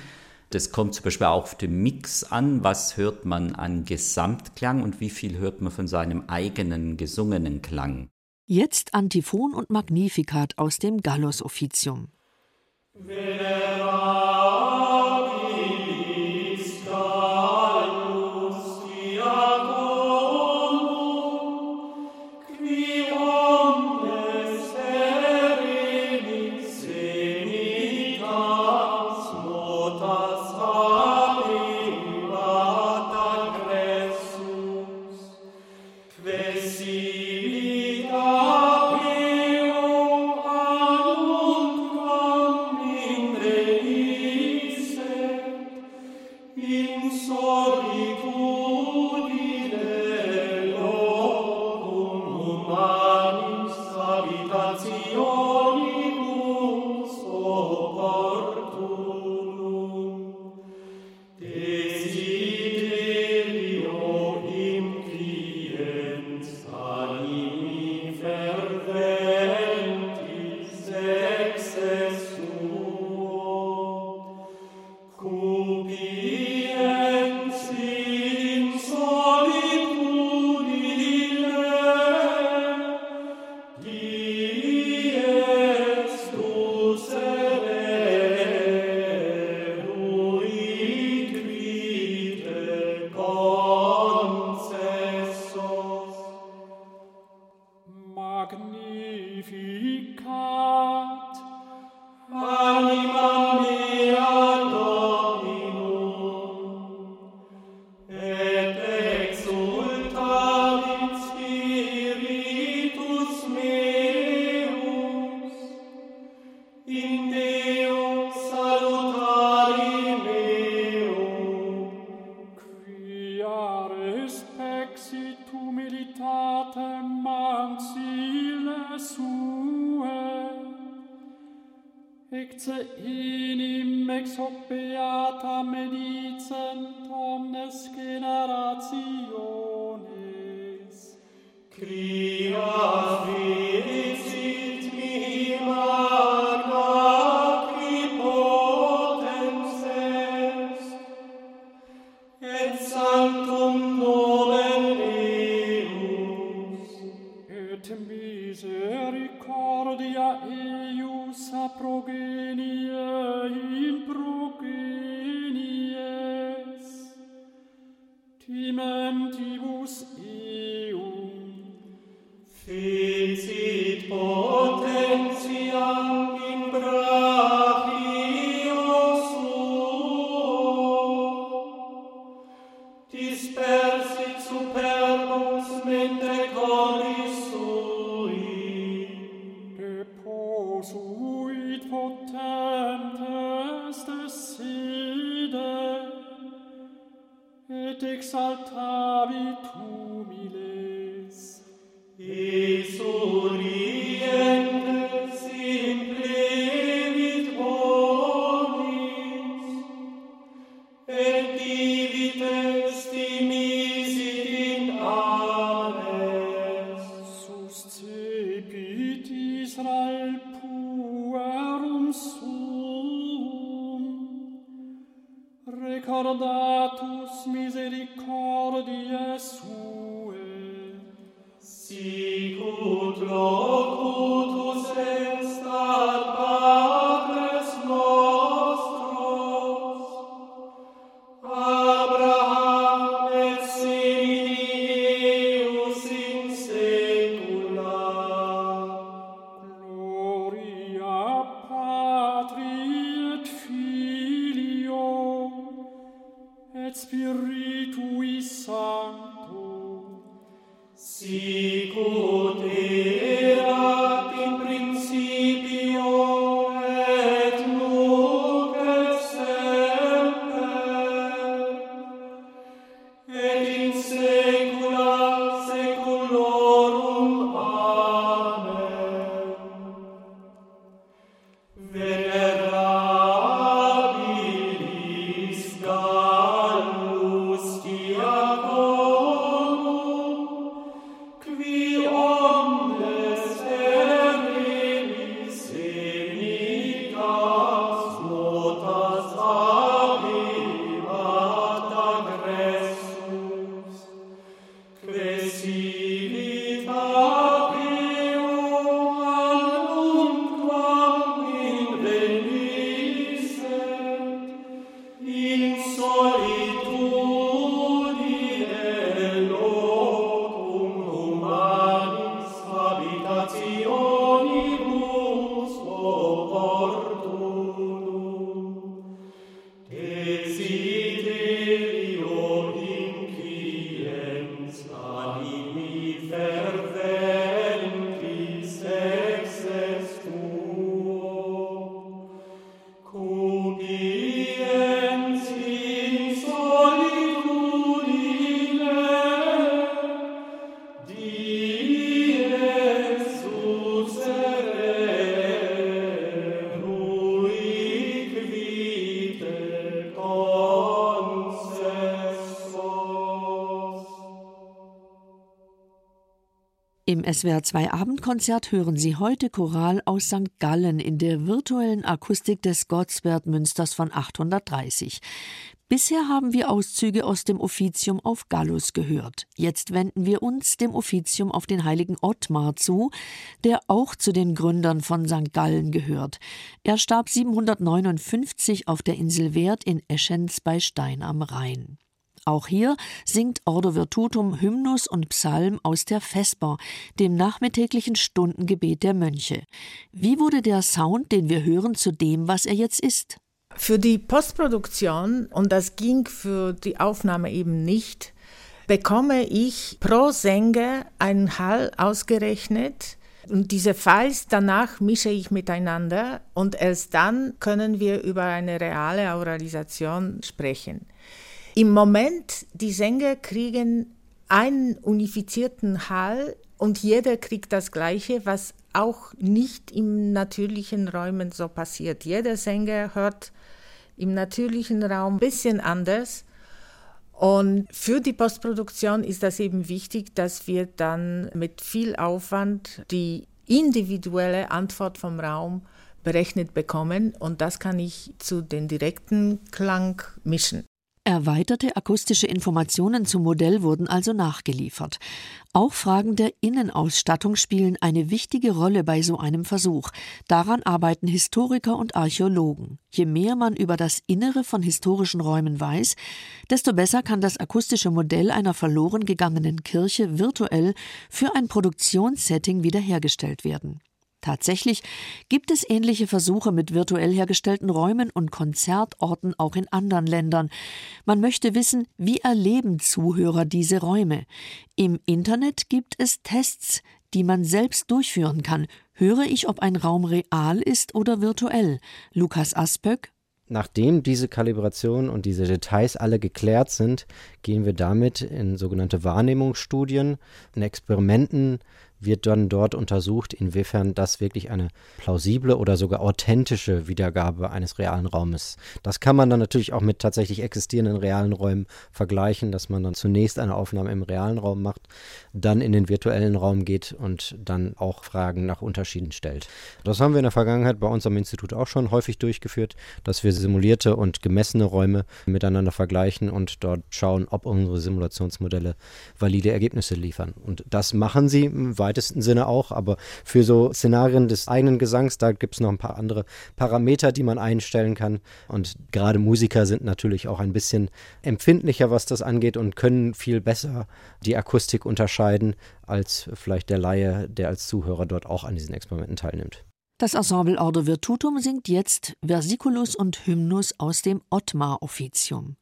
Das kommt zum Beispiel auch auf den Mix an. Was hört man an Gesamtklang und wie viel hört man von seinem eigenen gesungenen Klang? Jetzt Antiphon und Magnificat aus dem Gallus Officium. Venera. Lord. Im SWR2 Abendkonzert hören Sie heute Choral aus St. Gallen in der virtuellen Akustik des Gottswerth-Münsters von 830. Bisher haben wir Auszüge aus dem Offizium auf Gallus gehört. Jetzt wenden wir uns dem Offizium auf den heiligen Ottmar zu, der auch zu den Gründern von St. Gallen gehört. Er starb 759 auf der Insel Werth in Eschenz bei Stein am Rhein. Auch hier singt Ordo Virtutum Hymnus und Psalm aus der Vesper, dem nachmittäglichen Stundengebet der Mönche. Wie wurde der Sound, den wir hören, zu dem, was er jetzt ist? Für die Postproduktion, und das ging für die Aufnahme eben nicht, bekomme ich pro Sänger einen Hall ausgerechnet. Und diese Files danach mische ich miteinander und erst dann können wir über eine reale Auralisation sprechen. Im Moment, die Sänger kriegen einen unifizierten Hall und jeder kriegt das Gleiche, was auch nicht im natürlichen Räumen so passiert. Jeder Sänger hört im natürlichen Raum ein bisschen anders. Und für die Postproduktion ist das eben wichtig, dass wir dann mit viel Aufwand die individuelle Antwort vom Raum berechnet bekommen und das kann ich zu den direkten Klang mischen. Erweiterte akustische Informationen zum Modell wurden also nachgeliefert. Auch Fragen der Innenausstattung spielen eine wichtige Rolle bei so einem Versuch. Daran arbeiten Historiker und Archäologen. Je mehr man über das Innere von historischen Räumen weiß, desto besser kann das akustische Modell einer verloren gegangenen Kirche virtuell für ein Produktionssetting wiederhergestellt werden. Tatsächlich gibt es ähnliche Versuche mit virtuell hergestellten Räumen und Konzertorten auch in anderen Ländern. Man möchte wissen, wie erleben Zuhörer diese Räume. Im Internet gibt es Tests, die man selbst durchführen kann. Höre ich, ob ein Raum real ist oder virtuell? Lukas Aspöck, Nachdem diese Kalibration und diese Details alle geklärt sind, gehen wir damit in sogenannte Wahrnehmungsstudien, in Experimenten wird dann dort untersucht, inwiefern das wirklich eine plausible oder sogar authentische Wiedergabe eines realen Raumes. Das kann man dann natürlich auch mit tatsächlich existierenden realen Räumen vergleichen, dass man dann zunächst eine Aufnahme im realen Raum macht, dann in den virtuellen Raum geht und dann auch Fragen nach Unterschieden stellt. Das haben wir in der Vergangenheit bei uns am Institut auch schon häufig durchgeführt, dass wir simulierte und gemessene Räume miteinander vergleichen und dort schauen, ob unsere Simulationsmodelle valide Ergebnisse liefern. Und das machen sie weiter weitesten Sinne auch, aber für so Szenarien des eigenen Gesangs, da gibt es noch ein paar andere Parameter, die man einstellen kann. Und gerade Musiker sind natürlich auch ein bisschen empfindlicher, was das angeht und können viel besser die Akustik unterscheiden als vielleicht der Laie, der als Zuhörer dort auch an diesen Experimenten teilnimmt. Das Ensemble Ordo Virtutum singt jetzt Versiculus und Hymnus aus dem Ottmar-Offizium.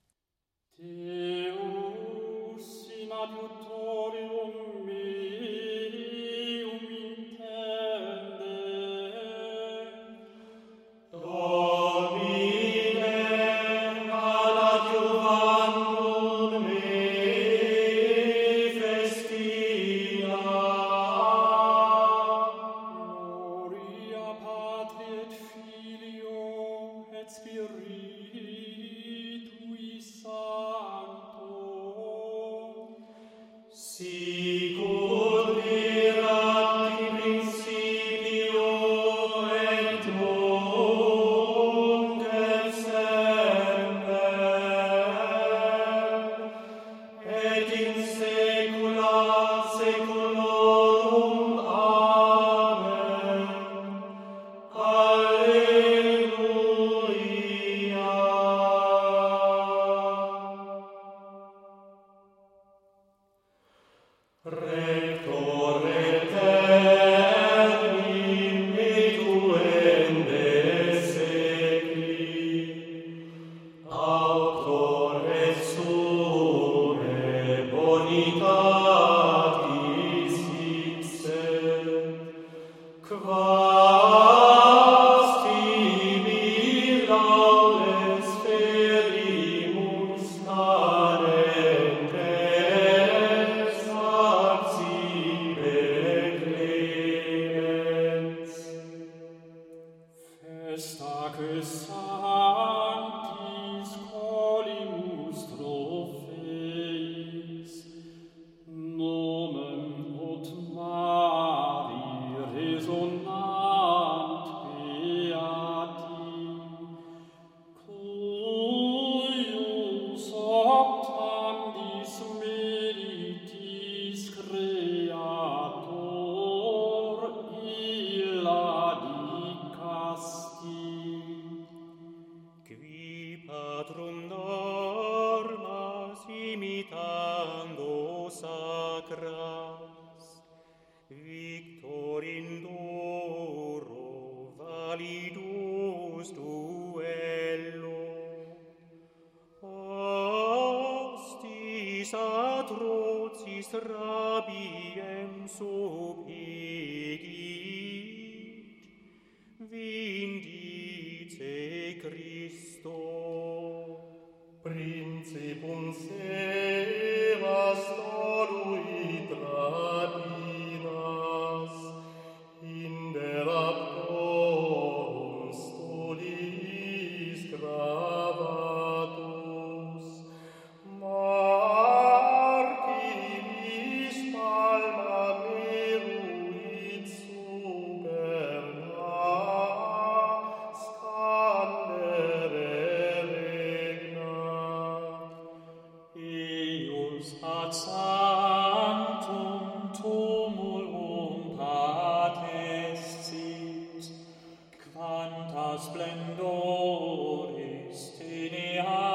quanta splendoris tenia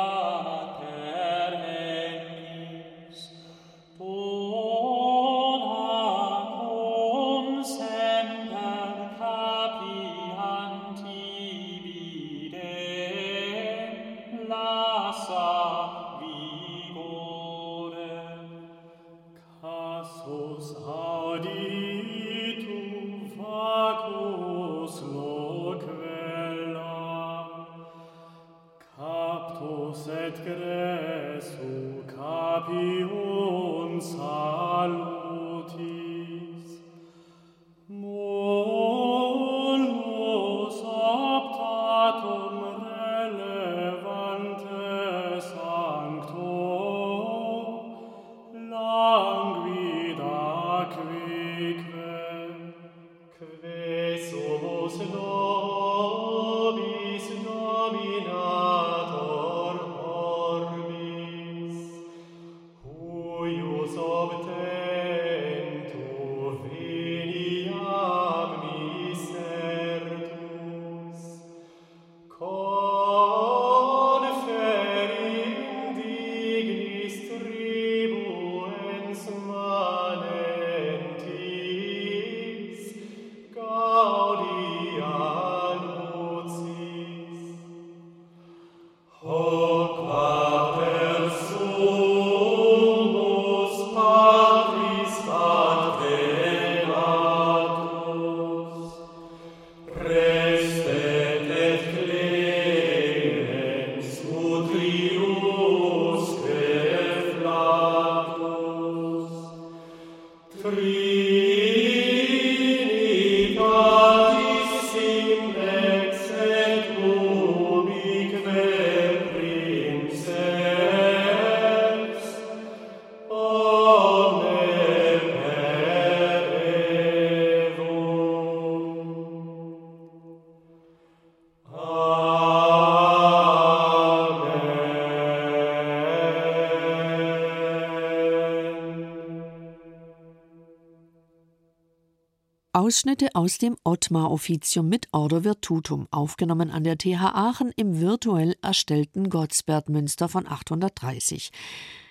Ausschnitte aus dem Ottmar-Offizium mit Ordo Virtutum, aufgenommen an der TH Aachen im virtuell erstellten Gottsbertmünster von 830.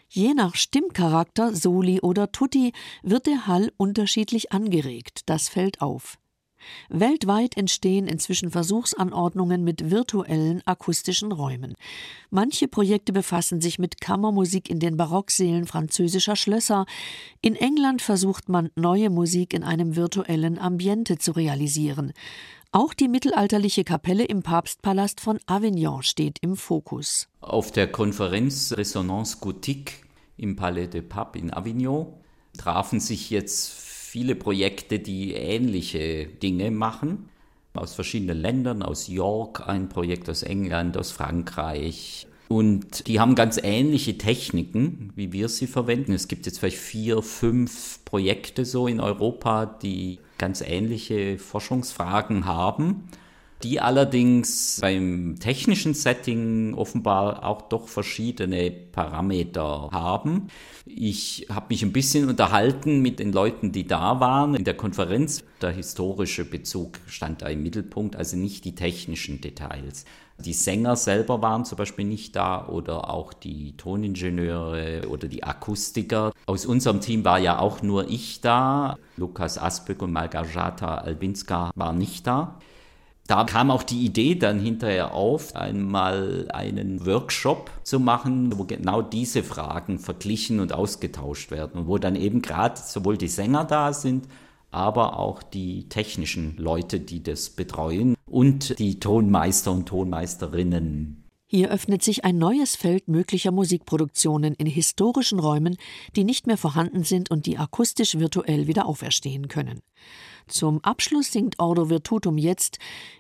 Je nach Stimmcharakter, Soli oder Tutti, wird der Hall unterschiedlich angeregt, das fällt auf. Weltweit entstehen inzwischen Versuchsanordnungen mit virtuellen akustischen Räumen. Manche Projekte befassen sich mit Kammermusik in den Barocksälen französischer Schlösser. In England versucht man, neue Musik in einem virtuellen Ambiente zu realisieren. Auch die mittelalterliche Kapelle im Papstpalast von Avignon steht im Fokus. Auf der Konferenz Resonance Gothique im Palais de Pape in Avignon trafen sich jetzt viele Projekte, die ähnliche Dinge machen. Aus verschiedenen Ländern, aus York ein Projekt, aus England, aus Frankreich. Und die haben ganz ähnliche Techniken, wie wir sie verwenden. Es gibt jetzt vielleicht vier, fünf Projekte so in Europa, die ganz ähnliche Forschungsfragen haben die allerdings beim technischen Setting offenbar auch doch verschiedene Parameter haben. Ich habe mich ein bisschen unterhalten mit den Leuten, die da waren in der Konferenz. Der historische Bezug stand da im Mittelpunkt, also nicht die technischen Details. Die Sänger selber waren zum Beispiel nicht da oder auch die Toningenieure oder die Akustiker. Aus unserem Team war ja auch nur ich da. Lukas Aspöck und Malgarzata Albinska waren nicht da. Da kam auch die Idee dann hinterher auf, einmal einen Workshop zu machen, wo genau diese Fragen verglichen und ausgetauscht werden und wo dann eben gerade sowohl die Sänger da sind, aber auch die technischen Leute, die das betreuen und die Tonmeister und Tonmeisterinnen. Hier öffnet sich ein neues Feld möglicher Musikproduktionen in historischen Räumen, die nicht mehr vorhanden sind und die akustisch virtuell wieder auferstehen können. Zum Abschluss singt Ordo Virtutum jetzt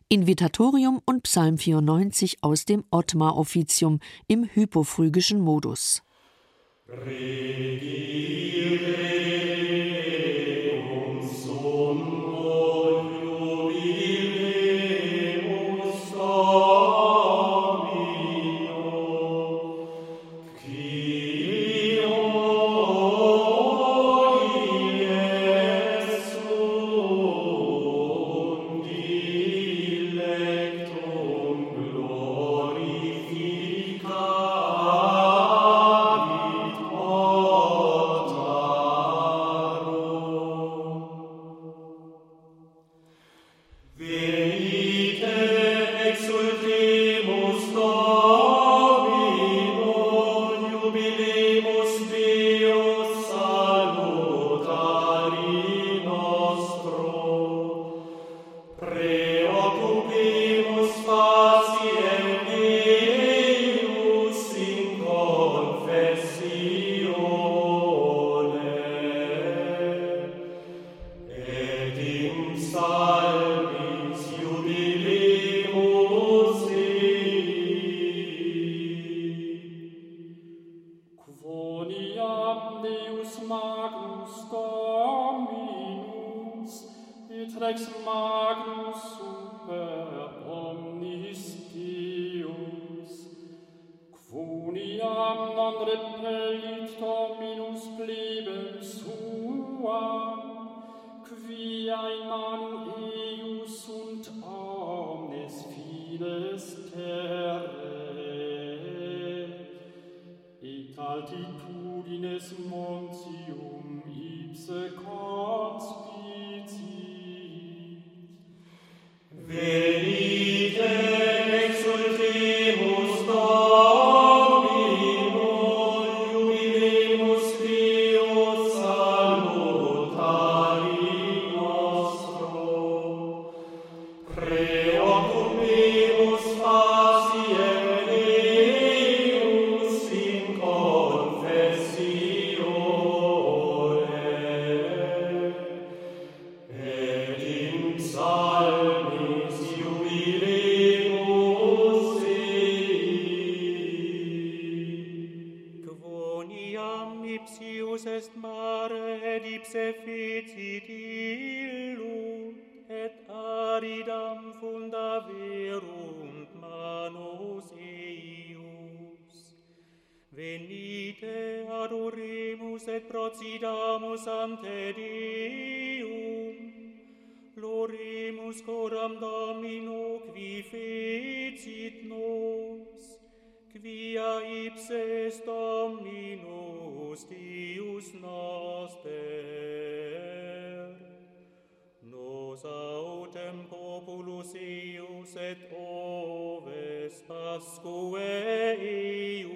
Invitatorium und Psalm 94 aus dem Ottmar-Offizium im hypophrygischen Modus. Regire. Dominus et procidamus ante Deum, Glorimus coram Domino qui fecit nos, quia est Dominus Deus noster. Nos autem populus eius et oves pasque eius,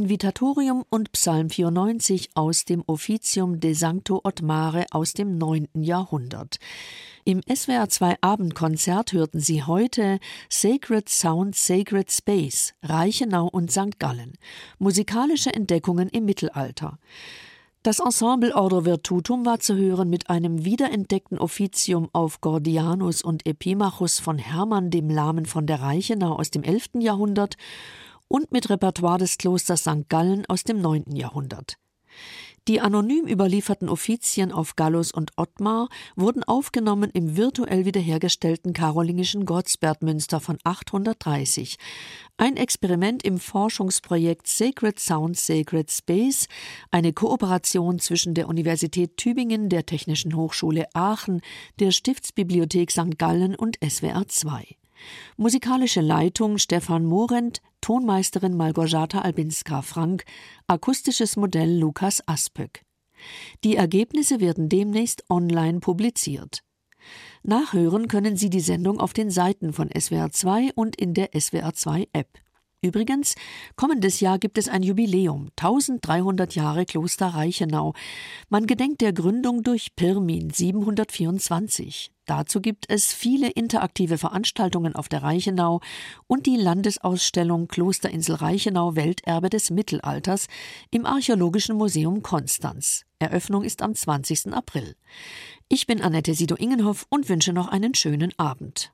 Invitatorium und Psalm 94 aus dem Officium de Sancto Ottmare aus dem 9. Jahrhundert. Im SWR 2 Abendkonzert hörten Sie heute Sacred Sound, Sacred Space, Reichenau und St. Gallen. Musikalische Entdeckungen im Mittelalter. Das Ensemble Ordo Virtutum war zu hören mit einem wiederentdeckten Offizium auf Gordianus und Epimachus von Hermann dem Lahmen von der Reichenau aus dem 11. Jahrhundert und mit Repertoire des Klosters St. Gallen aus dem 9. Jahrhundert. Die anonym überlieferten Offizien auf Gallus und Ottmar wurden aufgenommen im virtuell wiederhergestellten karolingischen Gottsbertmünster von 830. Ein Experiment im Forschungsprojekt Sacred Sound Sacred Space, eine Kooperation zwischen der Universität Tübingen, der Technischen Hochschule Aachen, der Stiftsbibliothek St. Gallen und SWR 2. Musikalische Leitung Stefan Morent, Tonmeisterin Malgorzata Albinska-Frank, akustisches Modell Lukas Aspöck. Die Ergebnisse werden demnächst online publiziert. Nachhören können Sie die Sendung auf den Seiten von SWR 2 und in der SWR 2 App. Übrigens, kommendes Jahr gibt es ein Jubiläum, 1300 Jahre Kloster Reichenau. Man gedenkt der Gründung durch Pirmin 724. Dazu gibt es viele interaktive Veranstaltungen auf der Reichenau und die Landesausstellung Klosterinsel Reichenau Welterbe des Mittelalters im Archäologischen Museum Konstanz. Eröffnung ist am 20. April. Ich bin Annette Sido-Ingenhoff und wünsche noch einen schönen Abend.